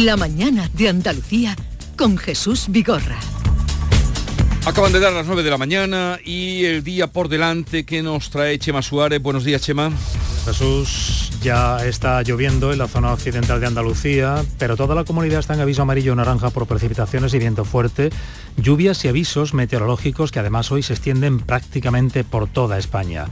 La mañana de Andalucía con Jesús Vigorra. Acaban de dar las 9 de la mañana y el día por delante que nos trae Chema Suárez. Buenos días, Chema. Jesús, ya está lloviendo en la zona occidental de Andalucía, pero toda la comunidad está en aviso amarillo o naranja por precipitaciones y viento fuerte, lluvias y avisos meteorológicos que además hoy se extienden prácticamente por toda España.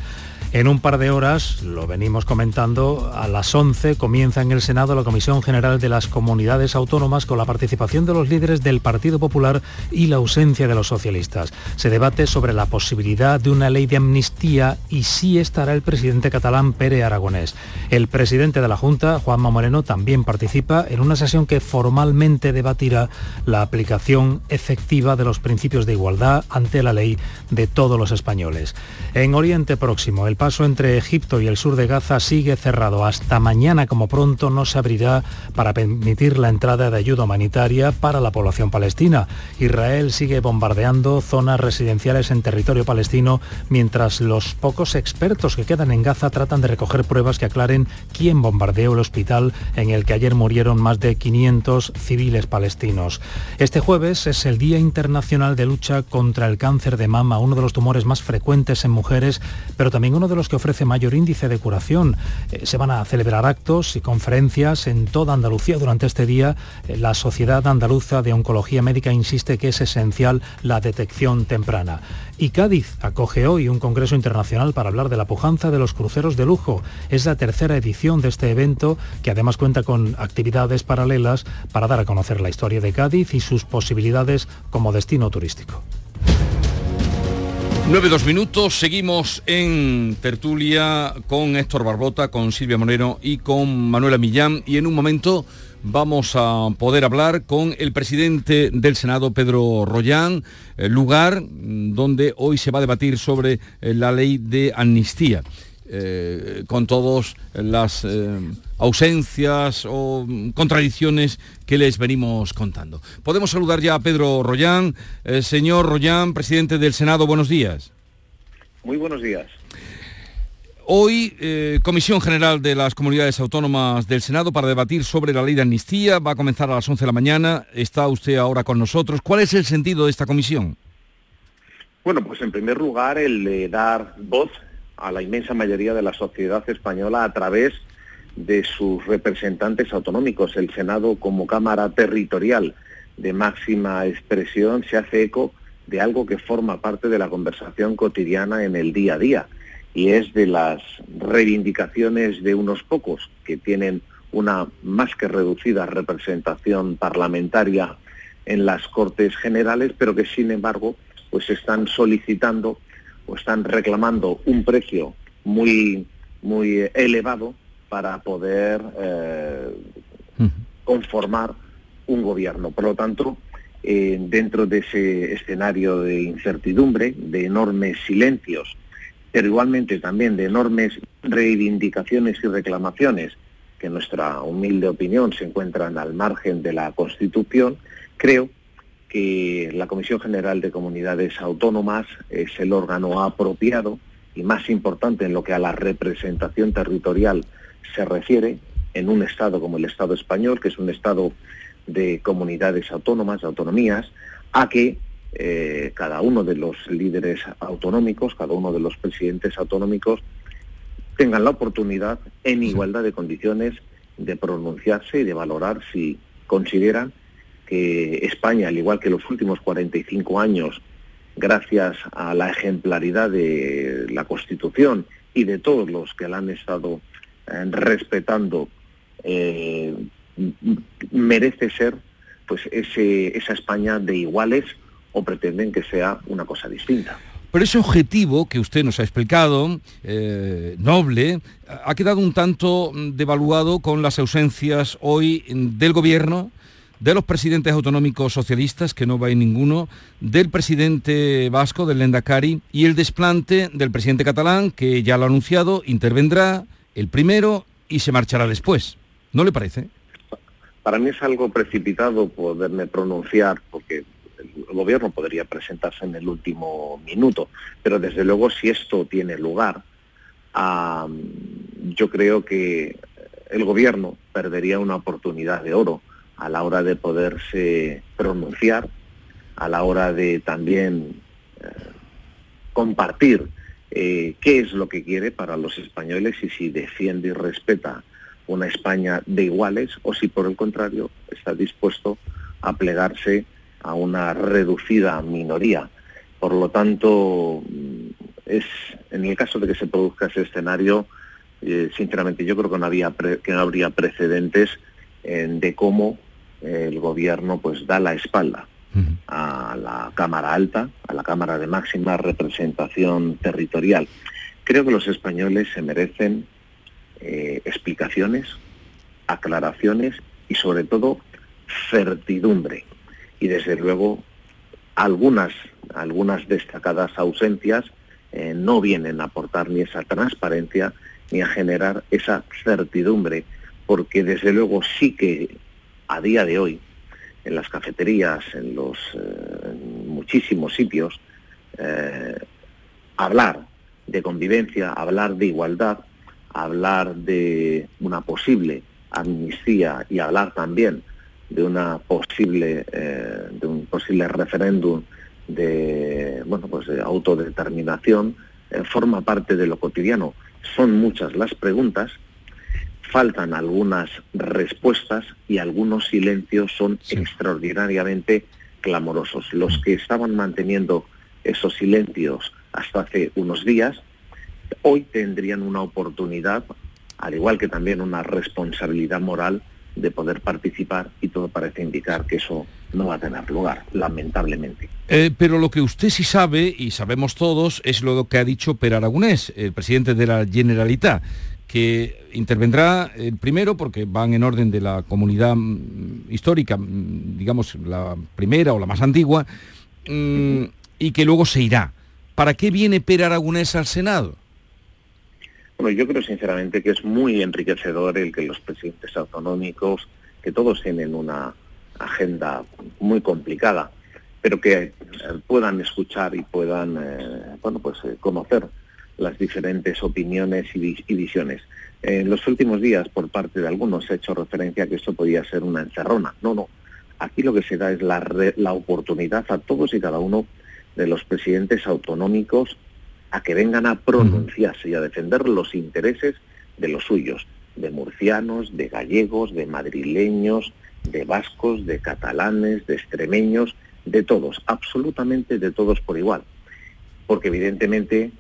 En un par de horas, lo venimos comentando, a las 11 comienza en el Senado la Comisión General de las Comunidades Autónomas con la participación de los líderes del Partido Popular y la ausencia de los socialistas. Se debate sobre la posibilidad de una ley de amnistía y sí estará el presidente catalán Pere Aragonés. El presidente de la Junta, Juanma Moreno, también participa en una sesión que formalmente debatirá la aplicación efectiva de los principios de igualdad ante la ley de todos los españoles. En Oriente Próximo, el paso entre Egipto y el sur de Gaza sigue cerrado. Hasta mañana como pronto no se abrirá para permitir la entrada de ayuda humanitaria para la población palestina. Israel sigue bombardeando zonas residenciales en territorio palestino mientras los pocos expertos que quedan en Gaza tratan de recoger pruebas que aclaren quién bombardeó el hospital en el que ayer murieron más de 500 civiles palestinos. Este jueves es el Día Internacional de Lucha contra el Cáncer de Mama, uno de los tumores más frecuentes en mujeres, pero también uno de los que ofrece mayor índice de curación. Eh, se van a celebrar actos y conferencias en toda Andalucía durante este día. Eh, la Sociedad Andaluza de Oncología Médica insiste que es esencial la detección temprana. Y Cádiz acoge hoy un congreso internacional para hablar de la pujanza de los cruceros de lujo. Es la tercera edición de este evento que además cuenta con actividades paralelas para dar a conocer la historia de Cádiz y sus posibilidades como destino turístico. 9-2 minutos, seguimos en tertulia con Héctor Barbota, con Silvia Monero y con Manuela Millán y en un momento vamos a poder hablar con el presidente del Senado, Pedro Rollán, lugar donde hoy se va a debatir sobre eh, la ley de amnistía. Eh, con todas las eh, ausencias o contradicciones que les venimos contando. Podemos saludar ya a Pedro Rollán. Eh, señor Rollán, presidente del Senado, buenos días. Muy buenos días. Hoy, Comisión General de las Comunidades Autónomas del Senado para debatir sobre la ley de amnistía. Va a comenzar a las 11 de la mañana. Está usted ahora con nosotros. ¿Cuál es el sentido de esta comisión? Bueno, pues en primer lugar el de dar voz a la inmensa mayoría de la sociedad española a través de sus representantes autonómicos. El Senado como Cámara Territorial de máxima expresión se hace eco de algo que forma parte de la conversación cotidiana en el día a día y es de las reivindicaciones de unos pocos que tienen una más que reducida representación parlamentaria en las Cortes Generales, pero que sin embargo pues están solicitando están reclamando un precio muy, muy elevado para poder eh, conformar un gobierno. Por lo tanto, eh, dentro de ese escenario de incertidumbre, de enormes silencios, pero igualmente también de enormes reivindicaciones y reclamaciones que en nuestra humilde opinión se encuentran al margen de la Constitución, creo que la Comisión General de Comunidades Autónomas es el órgano apropiado y más importante en lo que a la representación territorial se refiere en un Estado como el Estado español, que es un Estado de comunidades autónomas, de autonomías, a que eh, cada uno de los líderes autonómicos, cada uno de los presidentes autonómicos, tengan la oportunidad, en igualdad de condiciones, de pronunciarse y de valorar si consideran que España, al igual que los últimos 45 años, gracias a la ejemplaridad de la Constitución y de todos los que la han estado eh, respetando, eh, merece ser pues esa España de iguales o pretenden que sea una cosa distinta. Pero ese objetivo que usted nos ha explicado, eh, noble, ha quedado un tanto devaluado con las ausencias hoy del Gobierno, de los presidentes autonómicos socialistas, que no va en ninguno, del presidente vasco, del Lendakari, y el desplante del presidente catalán, que ya lo ha anunciado, intervendrá el primero y se marchará después. ¿No le parece? Para mí es algo precipitado poderme pronunciar, porque el gobierno podría presentarse en el último minuto, pero desde luego si esto tiene lugar, yo creo que el gobierno perdería una oportunidad de oro a la hora de poderse pronunciar, a la hora de también eh, compartir eh, qué es lo que quiere para los españoles y si defiende y respeta una España de iguales o si por el contrario está dispuesto a plegarse a una reducida minoría. Por lo tanto, mm, es en el caso de que se produzca ese escenario, eh, sinceramente yo creo que no, había que no habría precedentes de cómo el gobierno pues da la espalda a la Cámara Alta, a la Cámara de máxima representación territorial. Creo que los españoles se merecen eh, explicaciones, aclaraciones y sobre todo certidumbre. Y desde luego algunas, algunas destacadas ausencias eh, no vienen a aportar ni esa transparencia ni a generar esa certidumbre, porque desde luego sí que a día de hoy en las cafeterías, en los eh, muchísimos sitios, eh, hablar de convivencia, hablar de igualdad, hablar de una posible amnistía y hablar también de una posible eh, de un posible referéndum de bueno pues de autodeterminación forma parte de lo cotidiano. Son muchas las preguntas faltan algunas respuestas y algunos silencios son extraordinariamente clamorosos. Los que estaban manteniendo esos silencios hasta hace unos días, hoy tendrían una oportunidad, al igual que también una responsabilidad moral, de poder participar y todo parece indicar que eso no va a tener lugar, lamentablemente. Eh, pero lo que usted sí sabe, y sabemos todos, es lo que ha dicho Per Aragonés, el presidente de la Generalitat, que intervendrá el primero porque van en orden de la comunidad mm, histórica, mm, digamos la primera o la más antigua, mm, y que luego se irá. ¿Para qué viene Per Aragonés al Senado? Bueno, yo creo sinceramente que es muy enriquecedor el que los presidentes autonómicos, que todos tienen una agenda muy complicada, pero que eh, puedan escuchar y puedan eh, bueno, pues, eh, conocer las diferentes opiniones y, visiones. En los últimos días, por parte de algunos, se ha hecho referencia a que esto podía ser una encerrona. No, no. Aquí lo que se da es la, la oportunidad a todos y cada uno de los presidentes autonómicos a que vengan a pronunciarse y a defender los intereses de los suyos, de murcianos, de gallegos, de madrileños, de vascos, de catalanes, de extremeños, de todos, absolutamente de todos por igual. Porque evidentemente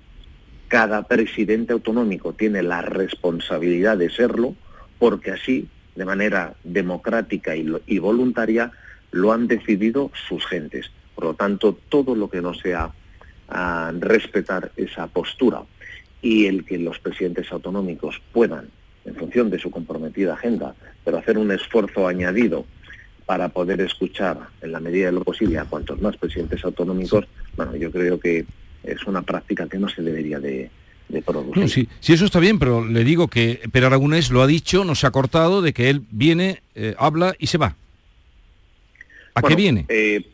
cada presidente autonómico tiene la responsabilidad de serlo porque así, de manera democrática y, voluntaria, lo han decidido sus gentes. Por lo tanto, todo lo que no sea ah, respetar esa postura y el que los presidentes autonómicos puedan, en función de su comprometida agenda, pero hacer un esfuerzo añadido para poder escuchar en la medida de lo posible a cuantos más presidentes autonómicos, bueno, yo creo que es una práctica que no se debería de, producir. sí, eso está bien, pero le digo que Per Aragonés lo ha dicho, no se ha cortado, de que él viene, eh, habla y se va. ¿A qué viene? Eh,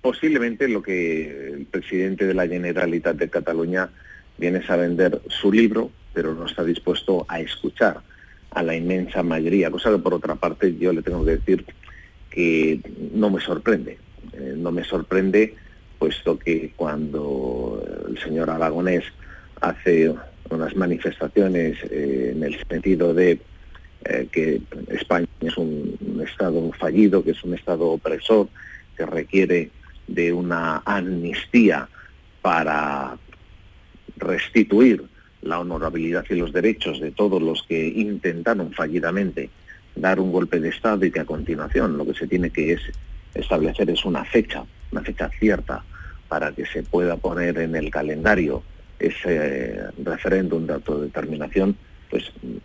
posiblemente lo que el presidente de la Generalitat de Cataluña viene es a vender su libro, pero no está dispuesto a escuchar a la inmensa mayoría, cosa que por otra parte yo le tengo que decir que no me sorprende. Eh, no me sorprende puesto que cuando el señor Aragonés hace unas manifestaciones eh, en el sentido de eh, que España es un, Estado fallido, que es un Estado opresor, que requiere de una amnistía para restituir la honorabilidad y los derechos de todos los que intentaron fallidamente dar un golpe de Estado y que a continuación lo que se tiene que es establecer es una fecha, una fecha cierta para que se pueda poner en el calendario ese referéndum de autodeterminación, pues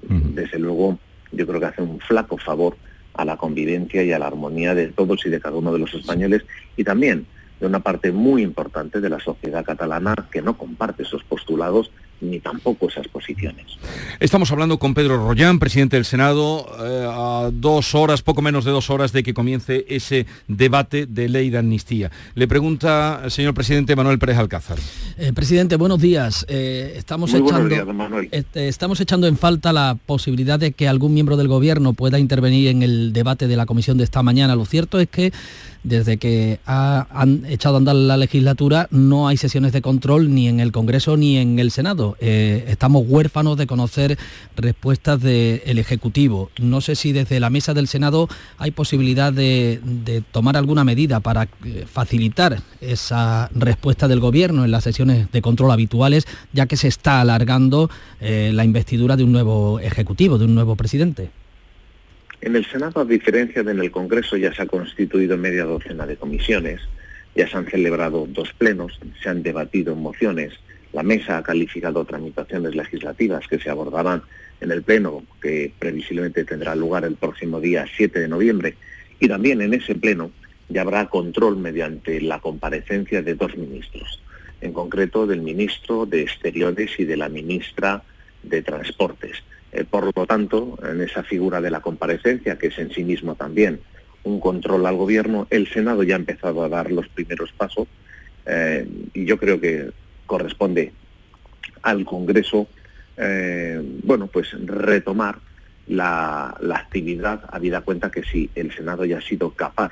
desde luego yo creo que hace un flaco favor a la convivencia y a la armonía de todos y de cada uno de los españoles y también de una parte muy importante de la sociedad catalana que no comparte esos postulados ni tampoco esas posiciones. Estamos hablando con Pedro Rollán, presidente del Senado, eh, a dos horas, poco menos de dos horas de que comience ese debate de ley de amnistía. Le pregunta el señor presidente Manuel Pérez Alcázar. Eh, presidente, buenos días. Eh, estamos, echando, Manuel. Estamos echando en falta la posibilidad de que algún miembro del gobierno pueda intervenir en el debate de la comisión de esta mañana. Lo cierto es que desde que han echado a andar la legislatura no hay sesiones de control ni en el Congreso ni en el Senado. Eh, estamos huérfanos de conocer respuestas del Ejecutivo. No sé si desde la mesa del Senado hay posibilidad de, tomar alguna medida para eh, facilitar esa respuesta del Gobierno en las sesiones de control habituales, ya que se está alargando eh, la investidura de un nuevo Ejecutivo, de un nuevo presidente. En el Senado, a diferencia de en el Congreso, ya se ha constituido media docena de comisiones, ya se han celebrado dos plenos, se han debatido mociones, la mesa ha calificado tramitaciones legislativas que se abordarán en el pleno, que previsiblemente tendrá lugar el próximo día 7 de noviembre, y también en ese pleno ya habrá control mediante la comparecencia de dos ministros, en concreto del ministro de Exteriores y de la ministra de Transportes. Eh, por lo tanto, en esa figura de la comparecencia, que es en sí mismo también un control al gobierno, el Senado ya ha empezado a dar los primeros pasos eh, y yo creo que corresponde al Congreso, eh, bueno, pues retomar la, la, actividad, habida cuenta que si el Senado ya ha sido capaz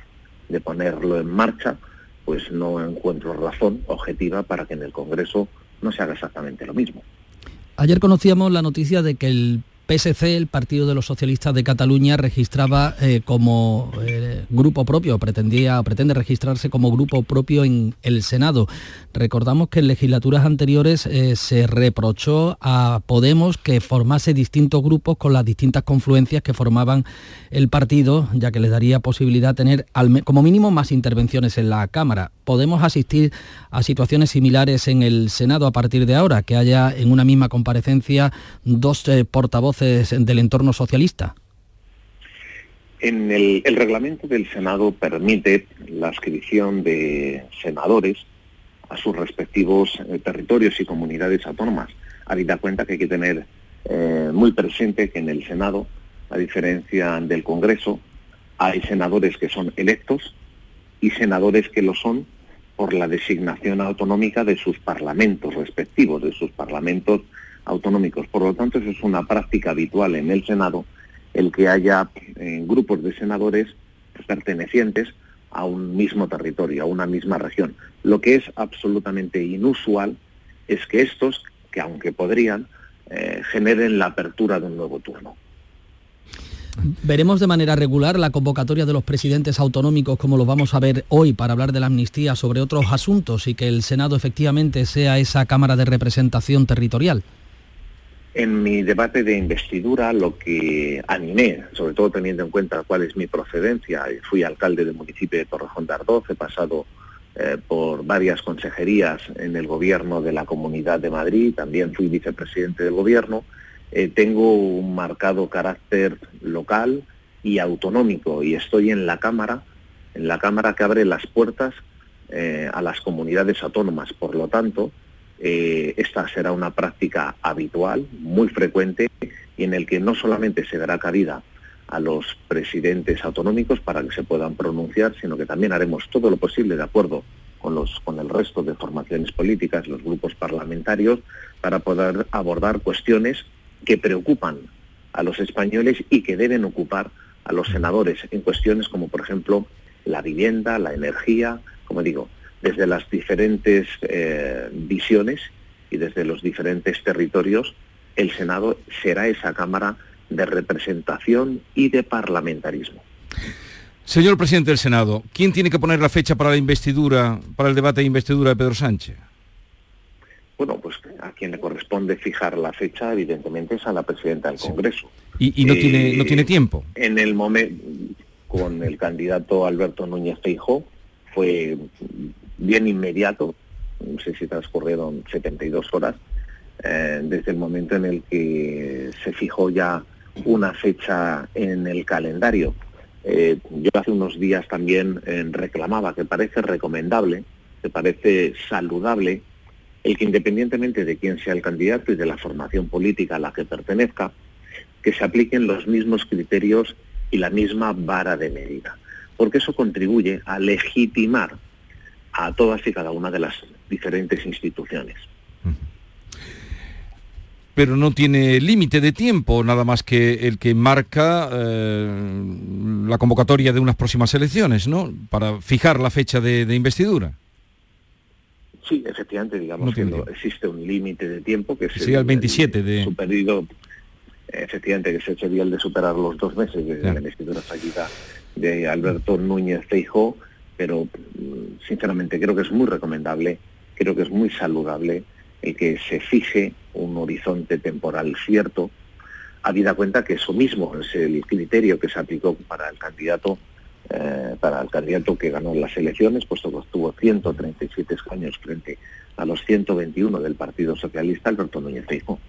de ponerlo en marcha, pues no encuentro razón objetiva para que en el Congreso no se haga exactamente lo mismo. Ayer conocíamos la noticia de que el PSC, el Partido de los Socialistas de Cataluña, registraba eh, como eh, grupo propio, pretendía, pretende registrarse como grupo propio en el Senado. Recordamos que en legislaturas anteriores eh, se reprochó a Podemos que formase distintos grupos con las distintas confluencias que formaban el partido, ya que les daría posibilidad de tener como mínimo más intervenciones en la Cámara. ¿Podemos asistir a situaciones similares en el Senado a partir de ahora, que haya en una misma comparecencia dos portavoces del entorno socialista? En el, reglamento del Senado permite la inscripción de senadores a sus respectivos eh, territorios y comunidades autónomas. Habida cuenta que hay que tener eh, muy presente que en el Senado, a diferencia del Congreso, hay senadores que son electos y senadores que lo son por la designación autonómica de sus parlamentos respectivos, de sus parlamentos autonómicos. Por lo tanto, eso es una práctica habitual en el Senado, el que haya eh, grupos de senadores pertenecientes a un mismo territorio, a una misma región. Lo que es absolutamente inusual es que estos, que aunque podrían, eh, generen la apertura de un nuevo turno. Veremos de manera regular la convocatoria de los presidentes autonómicos como lo vamos a ver hoy para hablar de la amnistía sobre otros asuntos y que el Senado efectivamente sea esa Cámara de Representación Territorial. En mi debate de investidura lo que animé, sobre todo teniendo en cuenta cuál es mi procedencia, fui alcalde del municipio de Torrejón de Ardoz, he pasado eh, por varias consejerías en el gobierno de la Comunidad de Madrid, también fui vicepresidente del gobierno, eh, tengo un marcado carácter local y autonómico y estoy en la Cámara, en la Cámara que abre las puertas eh, a las comunidades autónomas. Por lo tanto, eh, esta será una práctica habitual, muy frecuente, y en el que no solamente se dará cabida a los presidentes autonómicos para que se puedan pronunciar, sino que también haremos todo lo posible de acuerdo con, los, con el resto de formaciones políticas, los grupos parlamentarios, para poder abordar cuestiones que preocupan a los españoles y que deben ocupar a los senadores en cuestiones como, por ejemplo, la vivienda, la energía, como digo, desde las diferentes eh, visiones y desde los diferentes territorios, el Senado será esa Cámara de representación y de parlamentarismo. Señor presidente del Senado, ¿quién tiene que poner la fecha para la investidura, para el debate de investidura de Pedro Sánchez? Bueno, pues a quien le corresponde fijar la fecha, evidentemente, es a la presidenta del Congreso. ¿Y, no, tiene, no tiene tiempo? En el momento, con el candidato Alberto Núñez Feijóo, fue bien inmediato, no sé si transcurrieron 72 horas, eh, desde el momento en el que se fijó ya una fecha en el calendario. Eh, yo hace unos días también eh, reclamaba que parece recomendable, que parece saludable el que independientemente de quién sea el candidato y de la formación política a la que pertenezca, que se apliquen los mismos criterios y la misma vara de medida, porque eso contribuye a legitimar a todas y cada una de las diferentes instituciones. Pero no tiene límite de tiempo, nada más que el que marca eh, la convocatoria de unas próximas elecciones, ¿no? Para fijar la fecha de, investidura. Sí, efectivamente, digamos que existe un límite de tiempo que es sí, el, 27 de... Superido, efectivamente, que se sería el de superar los dos meses de la investidura fallida de Alberto Núñez Feijóo, pero mm, sinceramente creo que es muy recomendable, creo que es muy saludable el que se fije un horizonte temporal cierto, habida cuenta que eso mismo es el criterio que se aplicó para el candidato eh, para el candidato que ganó las elecciones, puesto que obtuvo 137 escaños frente a los 121 del Partido Socialista, Alberto Núñez Feijóo.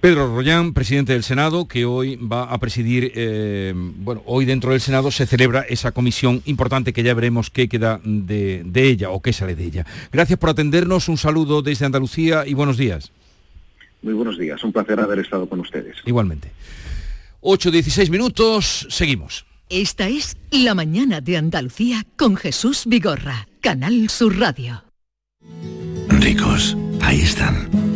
Pedro Rollán, presidente del Senado, que hoy va a presidir, eh, bueno, hoy dentro del Senado se celebra esa comisión importante que ya veremos qué queda de, ella o qué sale de ella. Gracias por atendernos, un saludo desde Andalucía y buenos días. Muy buenos días, un placer haber estado con ustedes. Igualmente. 8.16 minutos, seguimos. Esta es La Mañana de Andalucía con Jesús Vigorra, Canal Sur Radio. Ricos, ahí están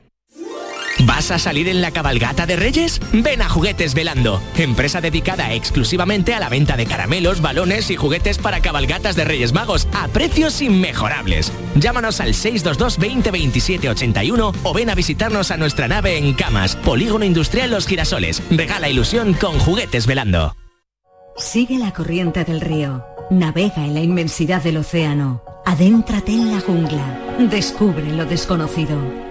¿Vas a salir en la cabalgata de Reyes? Ven a Juguetes Velando, empresa dedicada exclusivamente a la venta de caramelos, balones y juguetes para cabalgatas de Reyes Magos a precios inmejorables. Llámanos al 622 20 27 81 o ven a visitarnos a nuestra nave en Camas, Polígono Industrial Los Girasoles. Regala ilusión con Juguetes Velando. Sigue la corriente del río. Navega en la inmensidad del océano. Adéntrate en la jungla. Descubre lo desconocido.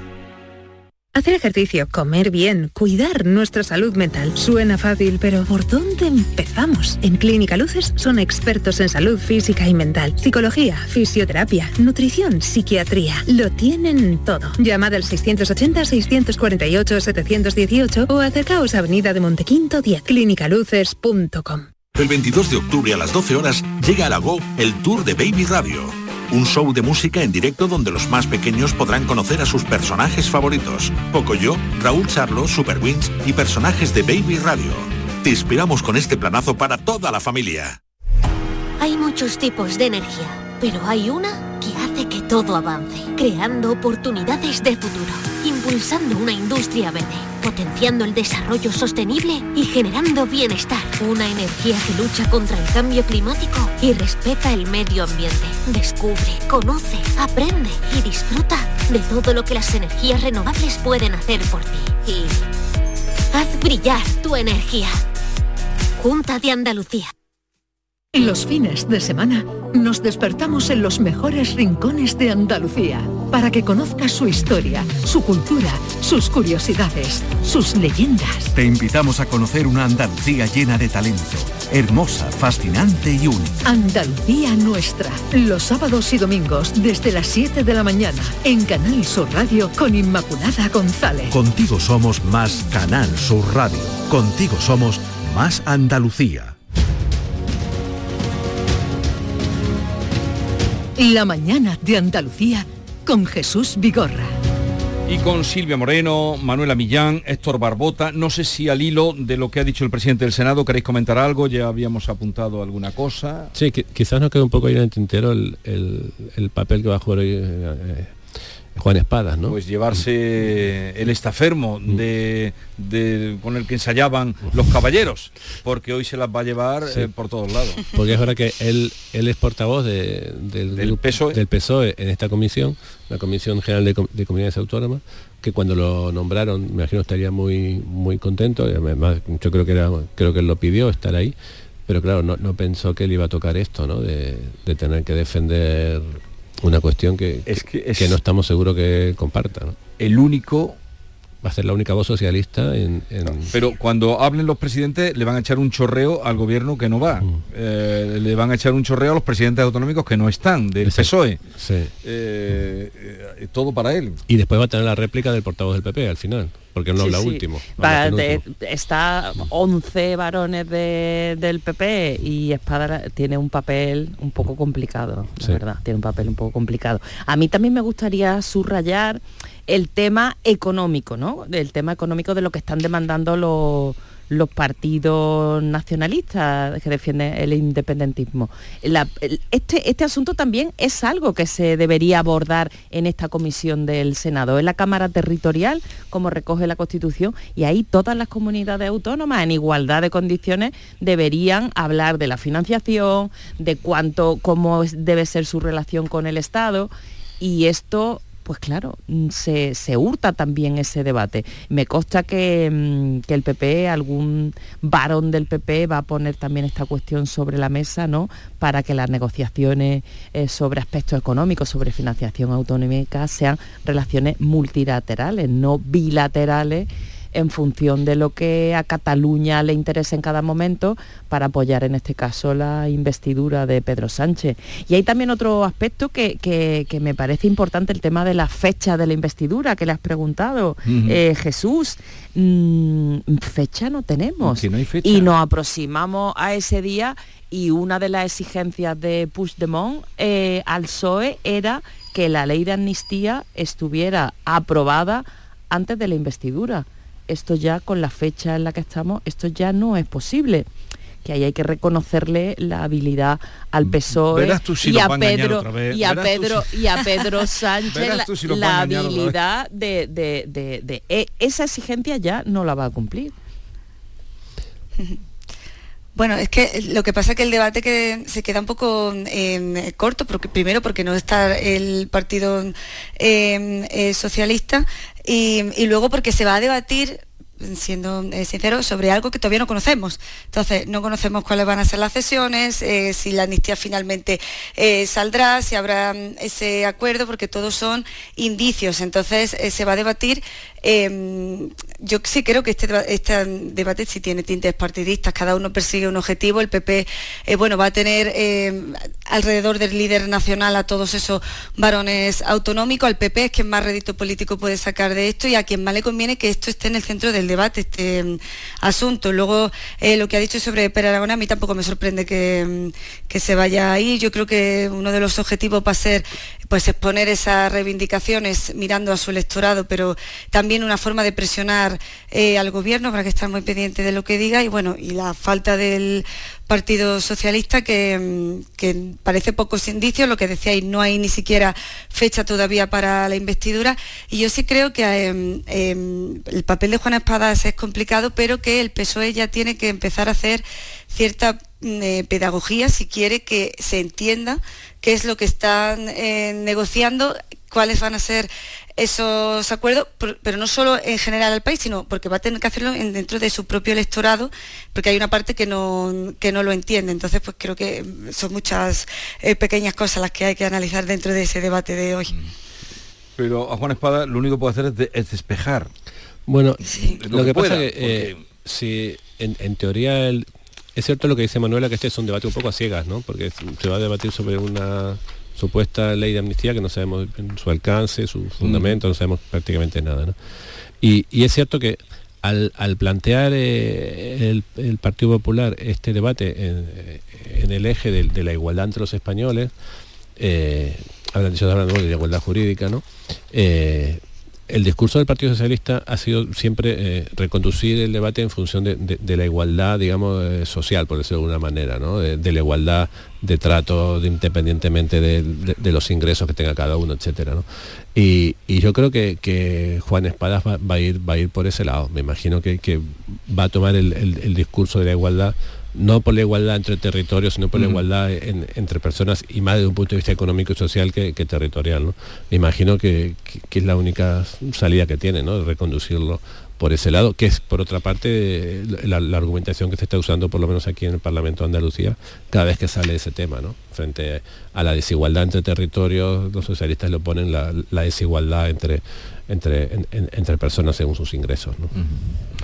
Hacer ejercicio, comer bien, cuidar nuestra salud mental. Suena fácil, pero ¿por dónde empezamos? En Clínica Luces son expertos en salud física y mental, psicología, fisioterapia, nutrición, psiquiatría. Lo tienen todo. Llamad al 680-648-718 o acercaos a Avenida de Montequinto 10, clínicaluces.com. El 22 de octubre a las 12 horas llega a la Go el Tour de Baby Radio un show de música en directo donde los más pequeños podrán conocer a sus personajes favoritos. Pocoyo, Raúl Charlo, Super Wings y personajes de Baby Radio. Te inspiramos con este planazo para toda la familia. Hay muchos tipos de energía, pero hay una que hace que todo avance, creando oportunidades de futuro, impulsando una industria verde potenciando el desarrollo sostenible y generando bienestar. Una energía que lucha contra el cambio climático y respeta el medio ambiente. Descubre, conoce, aprende y disfruta de todo lo que las energías renovables pueden hacer por ti. Y haz brillar tu energía. Junta de Andalucía. Los fines de semana nos despertamos en los mejores rincones de Andalucía para que conozcas su historia, su cultura, sus curiosidades, sus leyendas. Te invitamos a conocer una Andalucía llena de talento, hermosa, fascinante y única. Andalucía nuestra, los sábados y domingos desde las 7 de la mañana en Canal Sur Radio con Inmaculada González. Contigo somos más Canal Sur Radio. Contigo somos más Andalucía. La mañana de Andalucía con Jesús Vigorra. Y con Silvia Moreno, Manuela Millán, Héctor Barbota, no sé si al hilo de lo que ha dicho el presidente del Senado queréis comentar algo, ya habíamos apuntado alguna cosa. Sí, quizás nos quede un poco ahí en el tintero el, papel que va a jugar hoy eh, Juan Espadas, ¿no? Pues llevarse el estafermo mm. de, con el que ensayaban los caballeros, porque hoy se las va a llevar eh, por todos lados. Porque es verdad que él, él es portavoz del, del, PSOE. del PSOE en esta comisión, la Comisión General de, Comunidades Autónomas, que cuando lo nombraron, me imagino estaría muy muy contento, además yo creo que era, creo que él lo pidió estar ahí, pero claro, no, pensó que él iba a tocar esto, ¿no? de tener que defender una cuestión que, que, no estamos seguros que comparta. El único va a ser la única voz socialista en, Pero cuando hablen los presidentes le van a echar un chorreo al gobierno que no va. Mm. Eh, le van a echar un chorreo a los presidentes autonómicos que no están, del PSOE. Eh, eh, todo para él. Y después va a tener la réplica del portavoz del PP al final porque no habla último. está 11 varones del PP y Espada tiene un papel un poco complicado, la verdad, tiene un papel un poco complicado. A mí también me gustaría subrayar el tema económico, ¿no? El tema económico de lo que están demandando los partidos nacionalistas que defienden el independentismo. este, este asunto también es algo que se debería abordar en esta comisión del Senado, en la Cámara Territorial, como recoge la Constitución, y ahí todas las comunidades autónomas en igualdad de condiciones deberían hablar de la financiación, de cuánto, cómo debe ser su relación con el Estado, y esto pues claro, mm, se, hurta también ese debate. Me consta que, mm, que, el PP, algún varón del PP va a poner también esta cuestión sobre la mesa, ¿no? Para que las negociaciones eh, sobre aspectos económicos, sobre financiación autonómica, sean relaciones multilaterales, no bilaterales en función de lo que a Cataluña le interesa en cada momento para apoyar en este caso la investidura de Pedro Sánchez. Y hay también otro aspecto que, me parece importante, el tema de la fecha de la investidura que le has preguntado. Eh, Jesús, mm, fecha no tenemos. Y nos aproximamos a ese día y una de las exigencias de Puigdemont eh, al PSOE era que la ley de amnistía estuviera aprobada antes de la investidura esto ya con la fecha en la que estamos, esto ya no es posible que ahí hay que reconocerle la habilidad al PSOE y, a Pedro, y, a Pedro, y a Pedro Sánchez la, habilidad de, de, e, esa exigencia ya no la va a cumplir. Bueno, es que lo que pasa es que el debate se queda un poco em, corto, porque, primero porque no está el Partido em, eh, Socialista y, luego porque se va a debatir siendo eh, sincero, sobre algo que todavía no conocemos. Entonces, no conocemos cuáles van a ser las sesiones, eh, si la amnistía finalmente saldrá, si habrá mm, ese acuerdo, porque todos son indicios. Entonces, se va a debatir. Em, yo sí creo que este, este, debate sí tiene tintes partidistas, cada uno persigue un objetivo. El PP, bueno, va a tener em, alrededor del líder nacional a todos esos varones autonómicos. Al PP es quien más rédito político puede sacar de esto y a quien más le conviene que esto esté en el centro del debate este mm, asunto. Luego, eh, lo que ha dicho sobre Per a mí tampoco me sorprende mm, que, se vaya ahí. Yo creo que uno de los objetivos va a ser pues exponer esas reivindicaciones mirando a su electorado, pero también una forma de presionar eh, al gobierno para que esté muy pendiente de lo que diga y bueno, y la falta del Partido Socialista que, mm, parece pocos indicios, lo que decíais, no hay ni siquiera fecha todavía para la investidura. Y yo sí creo que em, em, el papel de Juana Espadas es complicado, pero que el PSOE ya tiene que empezar a hacer cierta mm, eh, pedagogía si quiere que se entienda qué es lo que están eh, negociando, cuáles van a ser esos acuerdos, pero no solo en general al país, sino porque va a tener que hacerlo dentro de su propio electorado, porque hay una parte que no, no lo entiende. Entonces, pues creo que son muchas eh, pequeñas cosas las que hay que analizar dentro de ese debate de hoy. Mm. Pero a Juan Espada lo único que puede hacer es, despejar. Bueno, lo, que, pasa es que eh, si en, teoría es cierto lo que dice Manuela que este es un debate un poco a ciegas, ¿no? Porque se va a debatir sobre una supuesta ley de amnistía que no sabemos su alcance, su fundamento, no sabemos prácticamente nada. Y, es cierto que al, plantear eh, el, Partido Popular este debate en, el eje de, la igualdad entre los españoles, eh, hablando de igualdad jurídica, ¿no? Eh, el discurso del Partido Socialista ha sido siempre eh, reconducir el debate en función de, la igualdad, digamos, eh, social, por decirlo de alguna manera, ¿no? de, la igualdad de trato independientemente de, los ingresos que tenga cada uno, etcétera. Y, yo creo que, Juan Espadas va, a ir, va a ir por ese lado. Me imagino que, va a tomar el discurso de la igualdad no por la igualdad entre territorios, sino por la igualdad entre personas y más desde un punto de vista económico y social que, territorial. Me imagino que, es la única salida que tiene, ¿no? reconducirlo por ese lado, que es por otra parte la, argumentación que se está usando por lo menos aquí en el Parlamento de Andalucía cada vez que sale ese tema, ¿no? Frente a la desigualdad entre territorios, los socialistas lo ponen la, desigualdad entre, entre, entre personas según sus ingresos.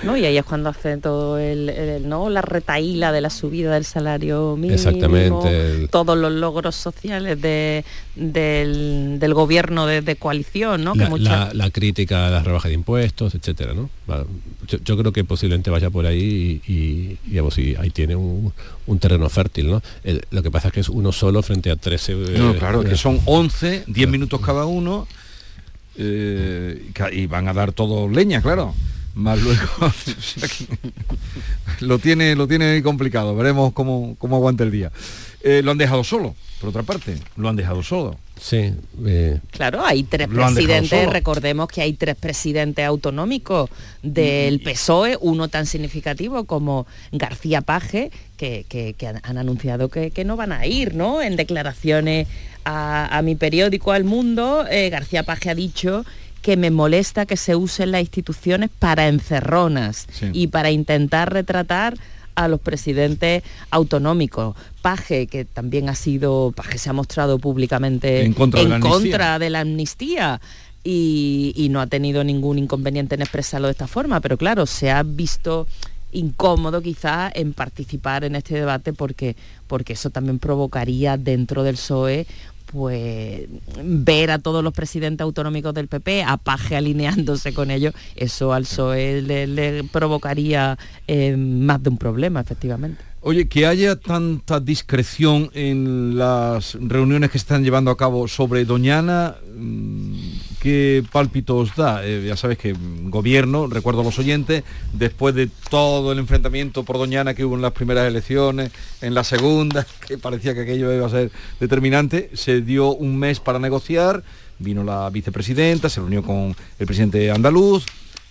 ¿no? Y ahí es cuando hace todo el, ¿no? la retaíla de la subida del salario mínimo, Exactamente, todos los logros sociales de, del, gobierno de, coalición, ¿no? La, la, crítica a las rebajas de impuestos, etcétera, ¿no? Yo, creo que posiblemente vaya por ahí y, y, ahí tiene un, terreno fértil, ¿no? lo que pasa es que es uno solo frente a 13... No, claro, que son 11, 10 minutos cada uno eh, y van a dar todo leña, claro. Más luego lo tiene lo tiene complicado. Veremos cómo, cómo aguanta el día eh, lo han dejado solo por otra parte lo han dejado solo. Sí eh, claro hay tres presidentes recordemos que hay tres presidentes autonómicos del PSOE uno tan significativo como García Paje que, han, anunciado que, no van a ir no en declaraciones a, mi periódico al mundo eh, García Paje ha dicho que me molesta que se usen las instituciones para encerronas y para intentar retratar a los presidentes autonómicos. Paje, que también ha sido, Paje se ha mostrado públicamente en contra, de, la amnistía. Y, no ha tenido ningún inconveniente en expresarlo de esta forma, pero claro, se ha visto incómodo quizás en participar en este debate porque, porque eso también provocaría dentro del PSOE pues ver a todos los presidentes autonómicos del PP a Paje alineándose con ellos, eso al PSOE le, provocaría eh, más de un problema, efectivamente. Oye, que haya tanta discreción en las reuniones que se están llevando a cabo sobre Doñana, mm, ¿qué pálpito os da? Eh, ya sabes que gobierno, recuerdo a los oyentes, después de todo el enfrentamiento por Doñana que hubo en las primeras elecciones, en la segunda, que parecía que aquello iba a ser determinante, se dio un mes para negociar, vino la vicepresidenta, se reunió con el presidente andaluz,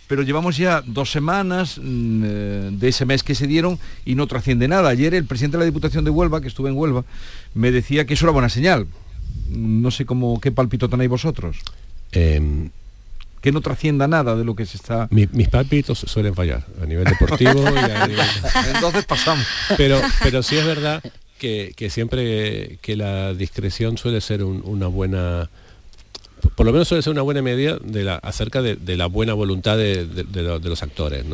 pero llevamos ya dos semanas mm, eh, de ese mes que se dieron y no trasciende nada. Ayer el presidente de la Diputación de Huelva, que estuve en Huelva, me decía que eso era buena señal. No sé cómo qué palpito tenéis vosotros. Em, que no trascienda nada de lo que se está... mis palpitos suelen fallar a nivel deportivo Entonces pasamos. Pero, pero sí es verdad que, siempre que la discreción suele ser una buena por lo menos suele ser una buena medida de la, acerca de, la buena voluntad de, los actores.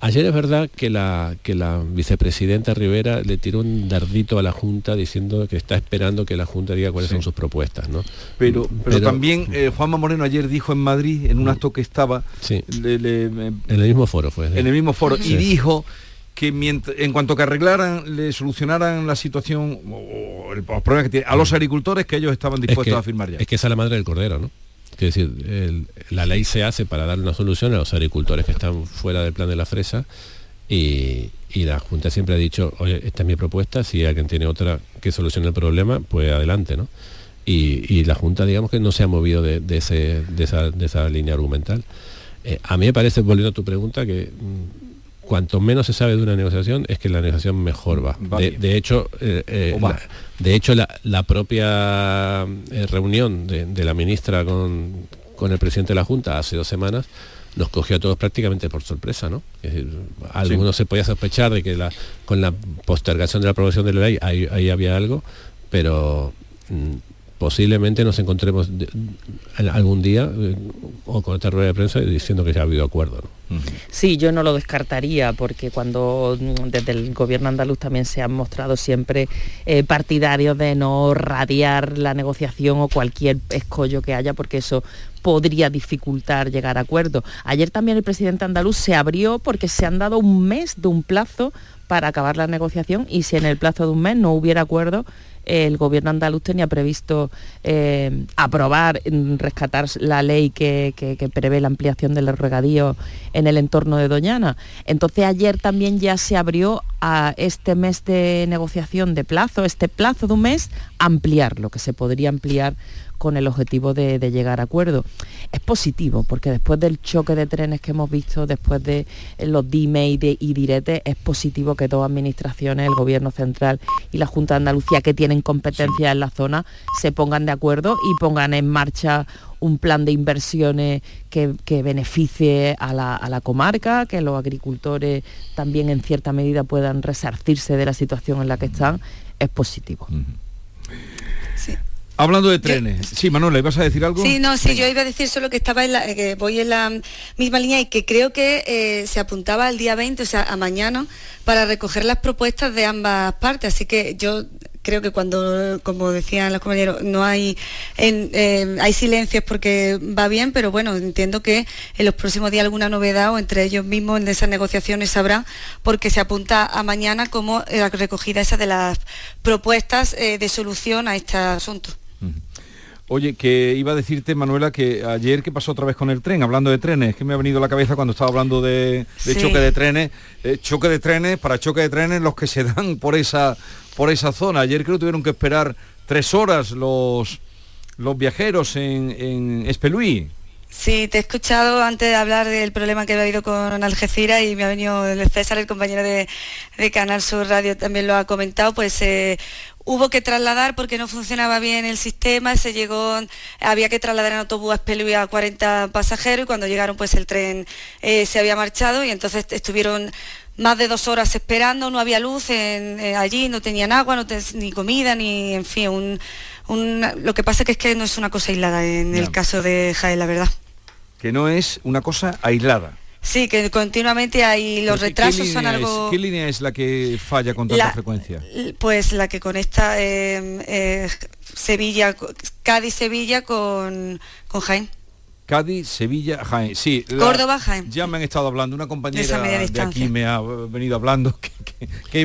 Ayer es verdad que la, que la vicepresidenta Rivera le tiró un dardito a la Junta diciendo que está esperando que la Junta diga cuáles son sus propuestas. ¿no? Pero, pero, también eh, Juanma Moreno ayer dijo en Madrid, en un acto que estaba... en el mismo foro fue. En el mismo foro, y dijo que en cuanto que arreglaran, le solucionaran la situación o, los problemas que tiene a los agricultores que ellos estaban dispuestos a firmar ya. Es que esa es la madre del cordero, ¿no? Es decir, la ley se hace para dar una solución a los agricultores que están fuera del plan de la fresa y, la Junta siempre ha dicho, oye, esta es mi propuesta, si alguien tiene otra que solucione el problema, pues adelante, ¿no? Y, la Junta, digamos que no se ha movido de, ese, de, esa, línea argumental. Eh, a mí me parece, volviendo a tu pregunta, que mm, cuanto menos se sabe de una negociación es que la negociación mejor va. de, hecho, eh, eh, la, de hecho la, propia eh, reunión de, la ministra con, el presidente de la Junta hace dos semanas nos cogió a todos prácticamente por sorpresa, ¿no? algunos se podía sospechar de que la, con la postergación de la aprobación de la ley ahí, había algo, pero mm, posiblemente nos encontremos algún día o con esta rueda de prensa diciendo que ya ha habido acuerdo. ¿no? Sí, yo no lo descartaría porque cuando mm, desde el gobierno andaluz también se han mostrado siempre eh, partidarios de no radiar la negociación o cualquier escollo que haya porque eso podría dificultar llegar a acuerdo. Ayer también el presidente andaluz se abrió porque se han dado un mes de un plazo para acabar la negociación y si en el plazo de un mes no hubiera acuerdo, el gobierno andaluz tenía previsto eh, aprobar, mm, rescatar la ley que, prevé la ampliación de los regadíos en el entorno de Doñana. Entonces ayer también ya se abrió a este mes de negociación de plazo, este plazo de un mes, ampliar, lo que se podría ampliar con el objetivo de, llegar a acuerdo. Es positivo, porque después del choque de trenes que hemos visto, después de los dime y, de, y diretes, es positivo que dos administraciones, el Gobierno Central y la Junta de Andalucía, que tienen competencia en la zona, se pongan de acuerdo y pongan en marcha un plan de inversiones que, beneficie a la, comarca, que los agricultores también en cierta medida puedan resarcirse de la situación en la que están, es positivo. Hablando de trenes, sí, Manuela, ¿ibas a decir algo? Sí, no, sí, yo iba a decir solo que estaba en la, que voy en la misma línea y que creo que eh, se apuntaba al día 20, o sea, a mañana, para recoger las propuestas de ambas partes. Así que yo creo que cuando, como decían los compañeros, no hay, en, hay silencios porque va bien, pero bueno, entiendo que en los próximos días alguna novedad o entre ellos mismos en esas negociaciones habrá, porque se apunta a mañana como la recogida esa de las propuestas eh, de solución a este asunto. Oye, que iba a decirte, Manuela, que ayer que pasó otra vez con el tren, hablando de trenes, que me ha venido a la cabeza cuando estaba hablando de, choque de trenes, eh, choque de trenes, para choque de trenes los que se dan por esa, por esa zona. Ayer creo que tuvieron que esperar tres horas los, los viajeros en, en Espeluí. Sí, te he escuchado antes de hablar del problema que ha habido con Algeciras y me ha venido el César, el compañero de, Canal Sur Radio, también lo ha comentado, pues eh, hubo que trasladar porque no funcionaba bien el sistema, se llegó, había que trasladar en autobús a a 40 pasajeros y cuando llegaron pues el tren eh, se había marchado y entonces estuvieron más de dos horas esperando, no había luz eh, allí, no tenían agua, no ni comida, ni en fin, lo que pasa que es que no es una cosa aislada en el caso de Jaén, la verdad. Que no es una cosa aislada. Sí, que continuamente hay los retrasos son algo. ¿Qué línea es la que falla con tanta frecuencia? Pues la que conecta eh, eh, Sevilla, Cádiz, Sevilla con, con Jaén. Cádiz, Sevilla, Jaén. Sí, Córdoba, Jaén. Ya me han estado hablando, una compañera de, aquí me ha venido hablando que,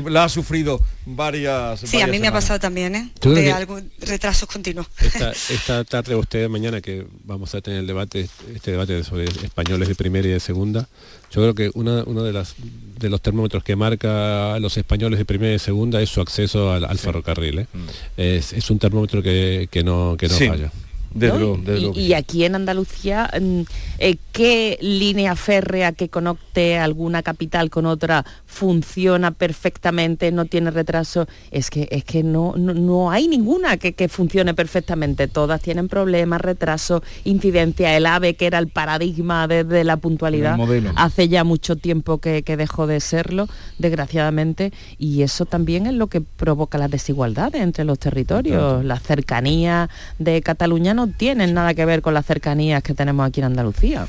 la ha sufrido varias Sí, a mí me ha pasado también, ¿eh? De algún retrasos continuos. Esta, tarde o usted mañana que vamos a tener el debate, este debate sobre españoles de primera y de segunda, yo creo que uno de, las, de los termómetros que marca a los españoles de primera y de segunda es su acceso al, ferrocarril. ¿eh? Mm. Es, un termómetro que, no, que no falla y, aquí en Andalucía, mm, eh, ¿qué línea férrea que conecte alguna capital con otra funciona perfectamente, no tiene retraso? Es que, es que no, no, hay ninguna que, funcione perfectamente. Todas tienen problemas, retraso, incidencia. El AVE, que era el paradigma de, la puntualidad, hace ya mucho tiempo que, dejó de serlo, desgraciadamente, y eso también es lo que provoca las desigualdades entre los territorios. La cercanía de Cataluña no tienen nada que ver con las cercanías que tenemos aquí en Andalucía.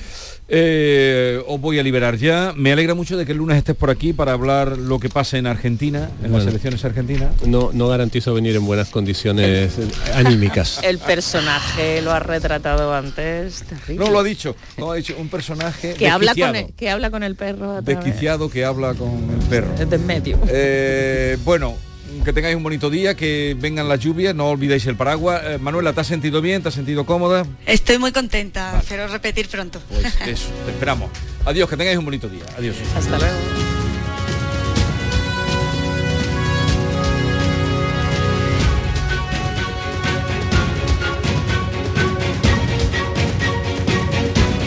Eh, os voy a liberar ya. Me alegra mucho de que el lunes estés por aquí para hablar lo que pasa en Argentina, en las elecciones argentinas. No, no garantizo venir en buenas condiciones anímicas. El personaje lo ha retratado antes. No lo ha dicho, no ha dicho un personaje que habla con el, que habla con el perro. Desquiciado que habla con el perro. Desde medio. Eh, bueno, que tengáis un bonito día, que vengan las lluvias, no olvidéis el paraguas. Eh, Manuela, ¿te has sentido bien? ¿Te has sentido cómoda? Estoy muy contenta, espero repetir pronto. Pues eso, te esperamos. Adiós, que tengáis un bonito día. Adiós. Hasta luego.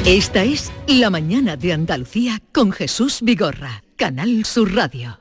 Esta es La Mañana de Andalucía con Jesús Vigorra, Canal Sur Radio.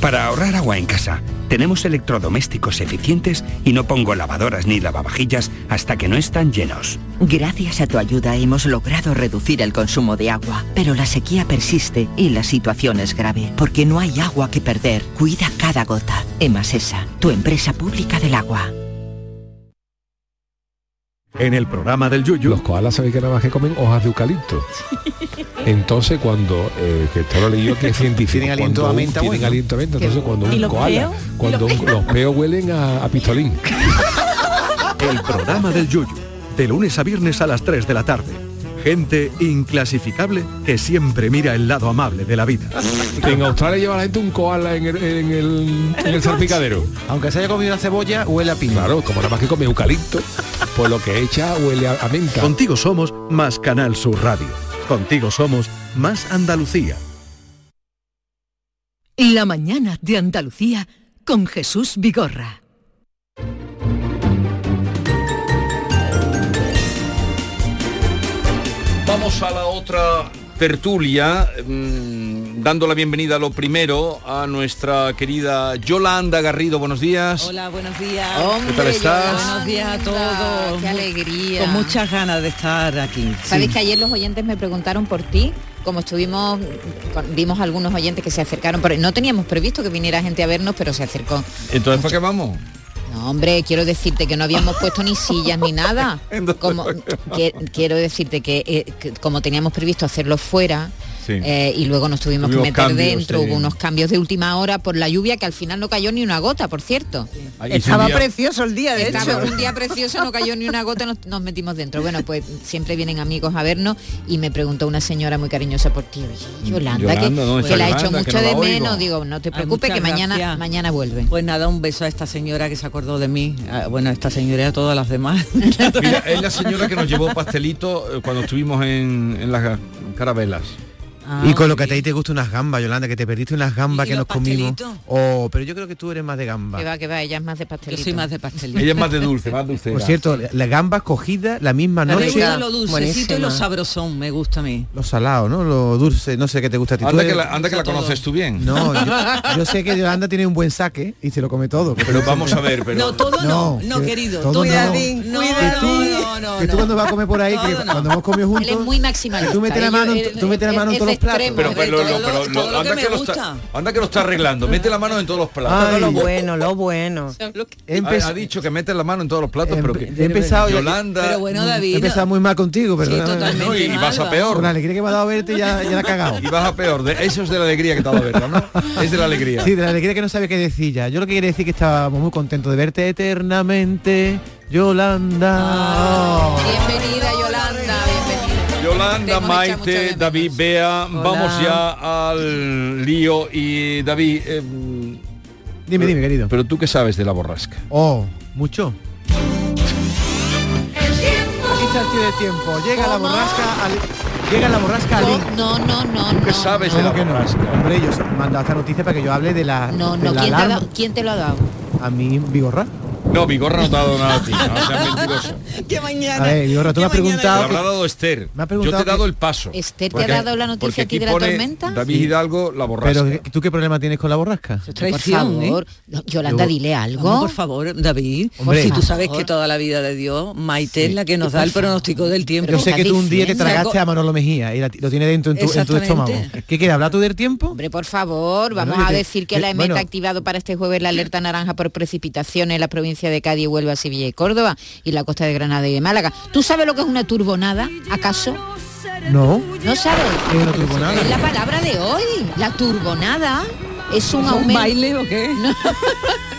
Para ahorrar agua en casa, tenemos electrodomésticos eficientes y no pongo lavadoras ni lavavajillas hasta que no están llenos. Gracias a tu ayuda hemos logrado reducir el consumo de agua, pero la sequía persiste y la situación es grave, porque no hay agua que perder. Cuida cada gota. Emasesa, tu empresa pública del agua. En el programa del Yuyu. Los koalas sabéis que nada más que comen hojas de eucalipto. Entonces cuando, eh, que esto lo leí yo que es científico. Tienen aliento a menta. Tienen aliento a menta. Entonces cuando un koala, cuando los peos huelen a, a pistolín. El programa del Yuyu. De lunes a viernes a las 3 de la tarde Gente inclasificable que siempre mira el lado amable de la vida. en Australia lleva la gente un koala en el, en el, en el salpicadero. Aunque se haya comido una cebolla, huele a piña. Claro, como nada más que come eucalipto, pues lo que echa huele a, a menta. Contigo somos más Canal Sur Radio. Contigo somos más Andalucía. La mañana de Andalucía con Jesús Vigorra. Vamos a la otra tertulia, mmm, dando la bienvenida lo primero a nuestra querida Yolanda Garrido. Buenos días. Hola, buenos días. ¿Qué tal estás? Buenos días a todos. Qué alegría. Con muchas ganas de estar aquí. Sabes sí. que ayer los oyentes me preguntaron por ti como estuvimos, vimos algunos oyentes que se acercaron, pero no teníamos previsto que viniera gente a vernos, pero se acercó. Entonces, ¿para qué vamos? No, hombre, quiero decirte que no habíamos puesto ni sillas ni nada. Como, que, quiero decirte que, eh, que, como teníamos previsto hacerlo fuera, sí. eh, y luego nos tuvimos, tuvimos que meter cambios, dentro, sí. hubo unos cambios de última hora por la lluvia que al final no cayó ni una gota, por cierto. Sí. Estaba día... precioso el día, de Estaba hecho. un día precioso, no cayó ni una gota, nos, nos, metimos dentro. Bueno, pues siempre vienen amigos a vernos y me preguntó una señora muy cariñosa por ti, oye, Yolanda, Yolanda que, no, que la ha hecho mucho no de menos, digo, no te preocupes que mañana, mañana vuelve. Pues nada, un beso a esta señora que se acordó de mí, bueno, esta señora y a todas las demás. Mira, es la señora que nos llevó pastelito eh, cuando estuvimos en, en las carabelas. Ah, y con lo que a ti te gusta unas gambas, Yolanda, que te perdiste unas gambas que nos comimos. Oh, pero yo creo que tú eres más de gamba. Que va, que va, ella es más de pastelito. Yo soy más de pastelito. ella es más de dulce, más dulce. Por cierto, las gambas cogidas la misma noche. Me gusta lo dulcecito y lo sabrosón, me gusta a mí. Lo salado, ¿no? Lo dulce, no sé qué te gusta a ti. Anda, que la, anda que la conoces tú bien. No, yo, yo, sé que Yolanda tiene un buen saque y se lo come todo. Pero vamos a ver, pero... No, todo no, no, querido. Todo no. no, no, Que tú cuando vas a comer por ahí, que cuando hemos comido juntos... Él es muy maximalista. Tú metes la mano, tú metes la mano en todos platos. Pero, pero, pero lo, anda, que, que lo está, anda que lo está arreglando. Mete la mano en todos los platos. Ay, lo bueno, lo bueno. Ha, ha, dicho que mete la mano en todos los platos, pero que he empezado Yolanda. Pero bueno, David. He empezado muy mal contigo, pero sí, no, y, vas a peor. Con la alegría que me ha dado verte ya, ya la ha cagado. Y vas a peor. De, eso es de la alegría que te ha dado verte, ¿no? Es de la alegría. Sí, de la alegría que no sabe qué decir ya. Yo lo que quiere decir que estábamos muy contentos de verte eternamente, Yolanda. Bienvenida, Yolanda. Bienvenida. Yolanda, Maite, David, Bea, Hola. vamos ya al lío y David. Eh, dime, dime, querido. Pero tú qué sabes de la borrasca. Oh, mucho. El de tiempo. Llega ¿Cómo? la borrasca al, llega la borrasca al No, no, no, ¿Tú qué sabes no, de la borrasca? No. Hombre, ellos dado esta noticia para que yo hable de la No, de no, la ¿quién, te dado, ¿quién te lo ha dado? A mí Vigorra. No, Vigorra no te ha dado nada a ti, no seas mentiroso. que mañana. A ver, Vigorra, tú me has preguntado... Te dado Esther. Me ha Yo preguntado te he dado que- el paso. Esther te ha dado la noticia aquí de la pone tormenta. David Hidalgo, la borrasca. Pero ¿tú qué problema tienes con la borrasca? Por Traición, ¿eh? favor, Yolanda, Yo- dile algo. Vamos, por favor, David. Hombre. si Por tú sabes que toda la vida de Dios, Maite es la que nos da el pronóstico del tiempo. Yo sé que tú un día te tragaste a Manolo Mejía y lo tiene dentro en tu, en tu estómago. ¿Qué quieres? ¿Hablar tú del tiempo? Hombre, por favor, vamos Bueno, a decir que que- la EMET bueno. ha activado para este jueves la alerta naranja por precipitaciones en la provincia de Cádiz, Huelva, Sevilla y Córdoba y la costa de Granada y de Málaga. ¿Tú sabes lo que es una turbonada, acaso? No. ¿No sabes? Es una turbonada. Es la palabra de hoy. La turbonada es un ¿Es un baile o qué? No,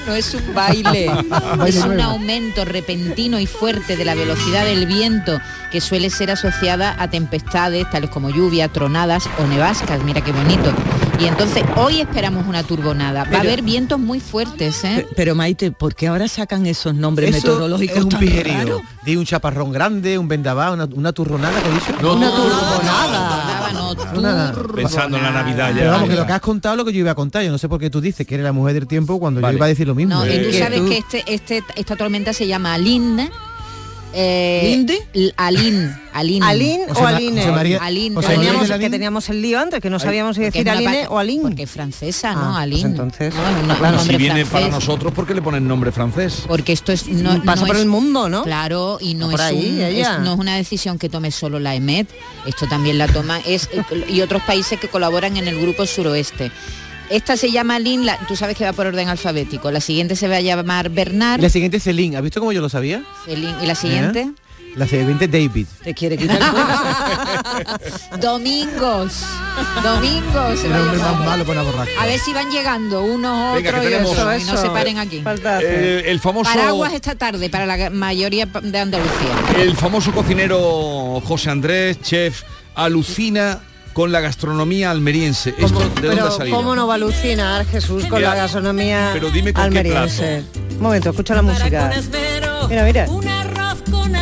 no es un baile. Es un aumento repentino y fuerte de la velocidad del viento que suele ser asociada a tempestades tales como lluvia, tronadas o nevascas. Mira qué bonito. Y entonces hoy esperamos una turbonada. Va a haber vientos muy fuertes, ¿eh? Pe- Pero Maite, ¿por qué ahora sacan esos nombres Eso meteorológicos es un tan pijerío. raros? Di un chaparrón grande, un vendaval, una, una turronada, ¿qué he dicho? No, Una no, turbonada. Pensando en la Navidad ya. Pero vamos, que lo que has contado es lo que yo iba a contar. Yo no sé por qué tú dices que eres la mujer del tiempo cuando Vale. yo iba a decir lo mismo. No, y tú sabes que este, este, esta tormenta se llama Aline. Eh, ¿Linde? Aline. ¿Alín José o Ma- Aline? José María- Aline. José Que María teníamos, que teníamos el lío antes, que no sabíamos si decir Aline o Aline. Porque es francesa, ¿no? Ah, pues Aline. entonces, No, claro. Si viene francés. para nosotros, ¿por qué le ponen nombre francés? Porque esto es no, Pasa no por es- el mundo, ¿no? Claro, y no Por es, ahí, un- es- no es una decisión que tome solo la EMET, esto también la toma es y otros países que colaboran en el grupo suroeste. Esta se llama Lin, la- tú sabes que va por orden alfabético. La siguiente se va a llamar Bernard la siguiente es Celine. ¿Has visto cómo yo lo sabía? Celín, y la siguiente ¿Eh? La siguiente es David. Te quiere quitar el. Domingos. Domingos se va Era a un llamar. más malo por una borrasca. A ver si van llegando unos Venga, otros y otros y no se paren aquí. Eh, el famoso Paraguas esta tarde para la mayoría de Andalucía. el famoso cocinero José Andrés, chef, alucina con la gastronomía almeriense. ¿Esto de dónde ha Pero salido? cómo no va a alucinar Jesús con la gastronomía pero dime con qué almeriense. Un momento, escucha la música. Mira, mira.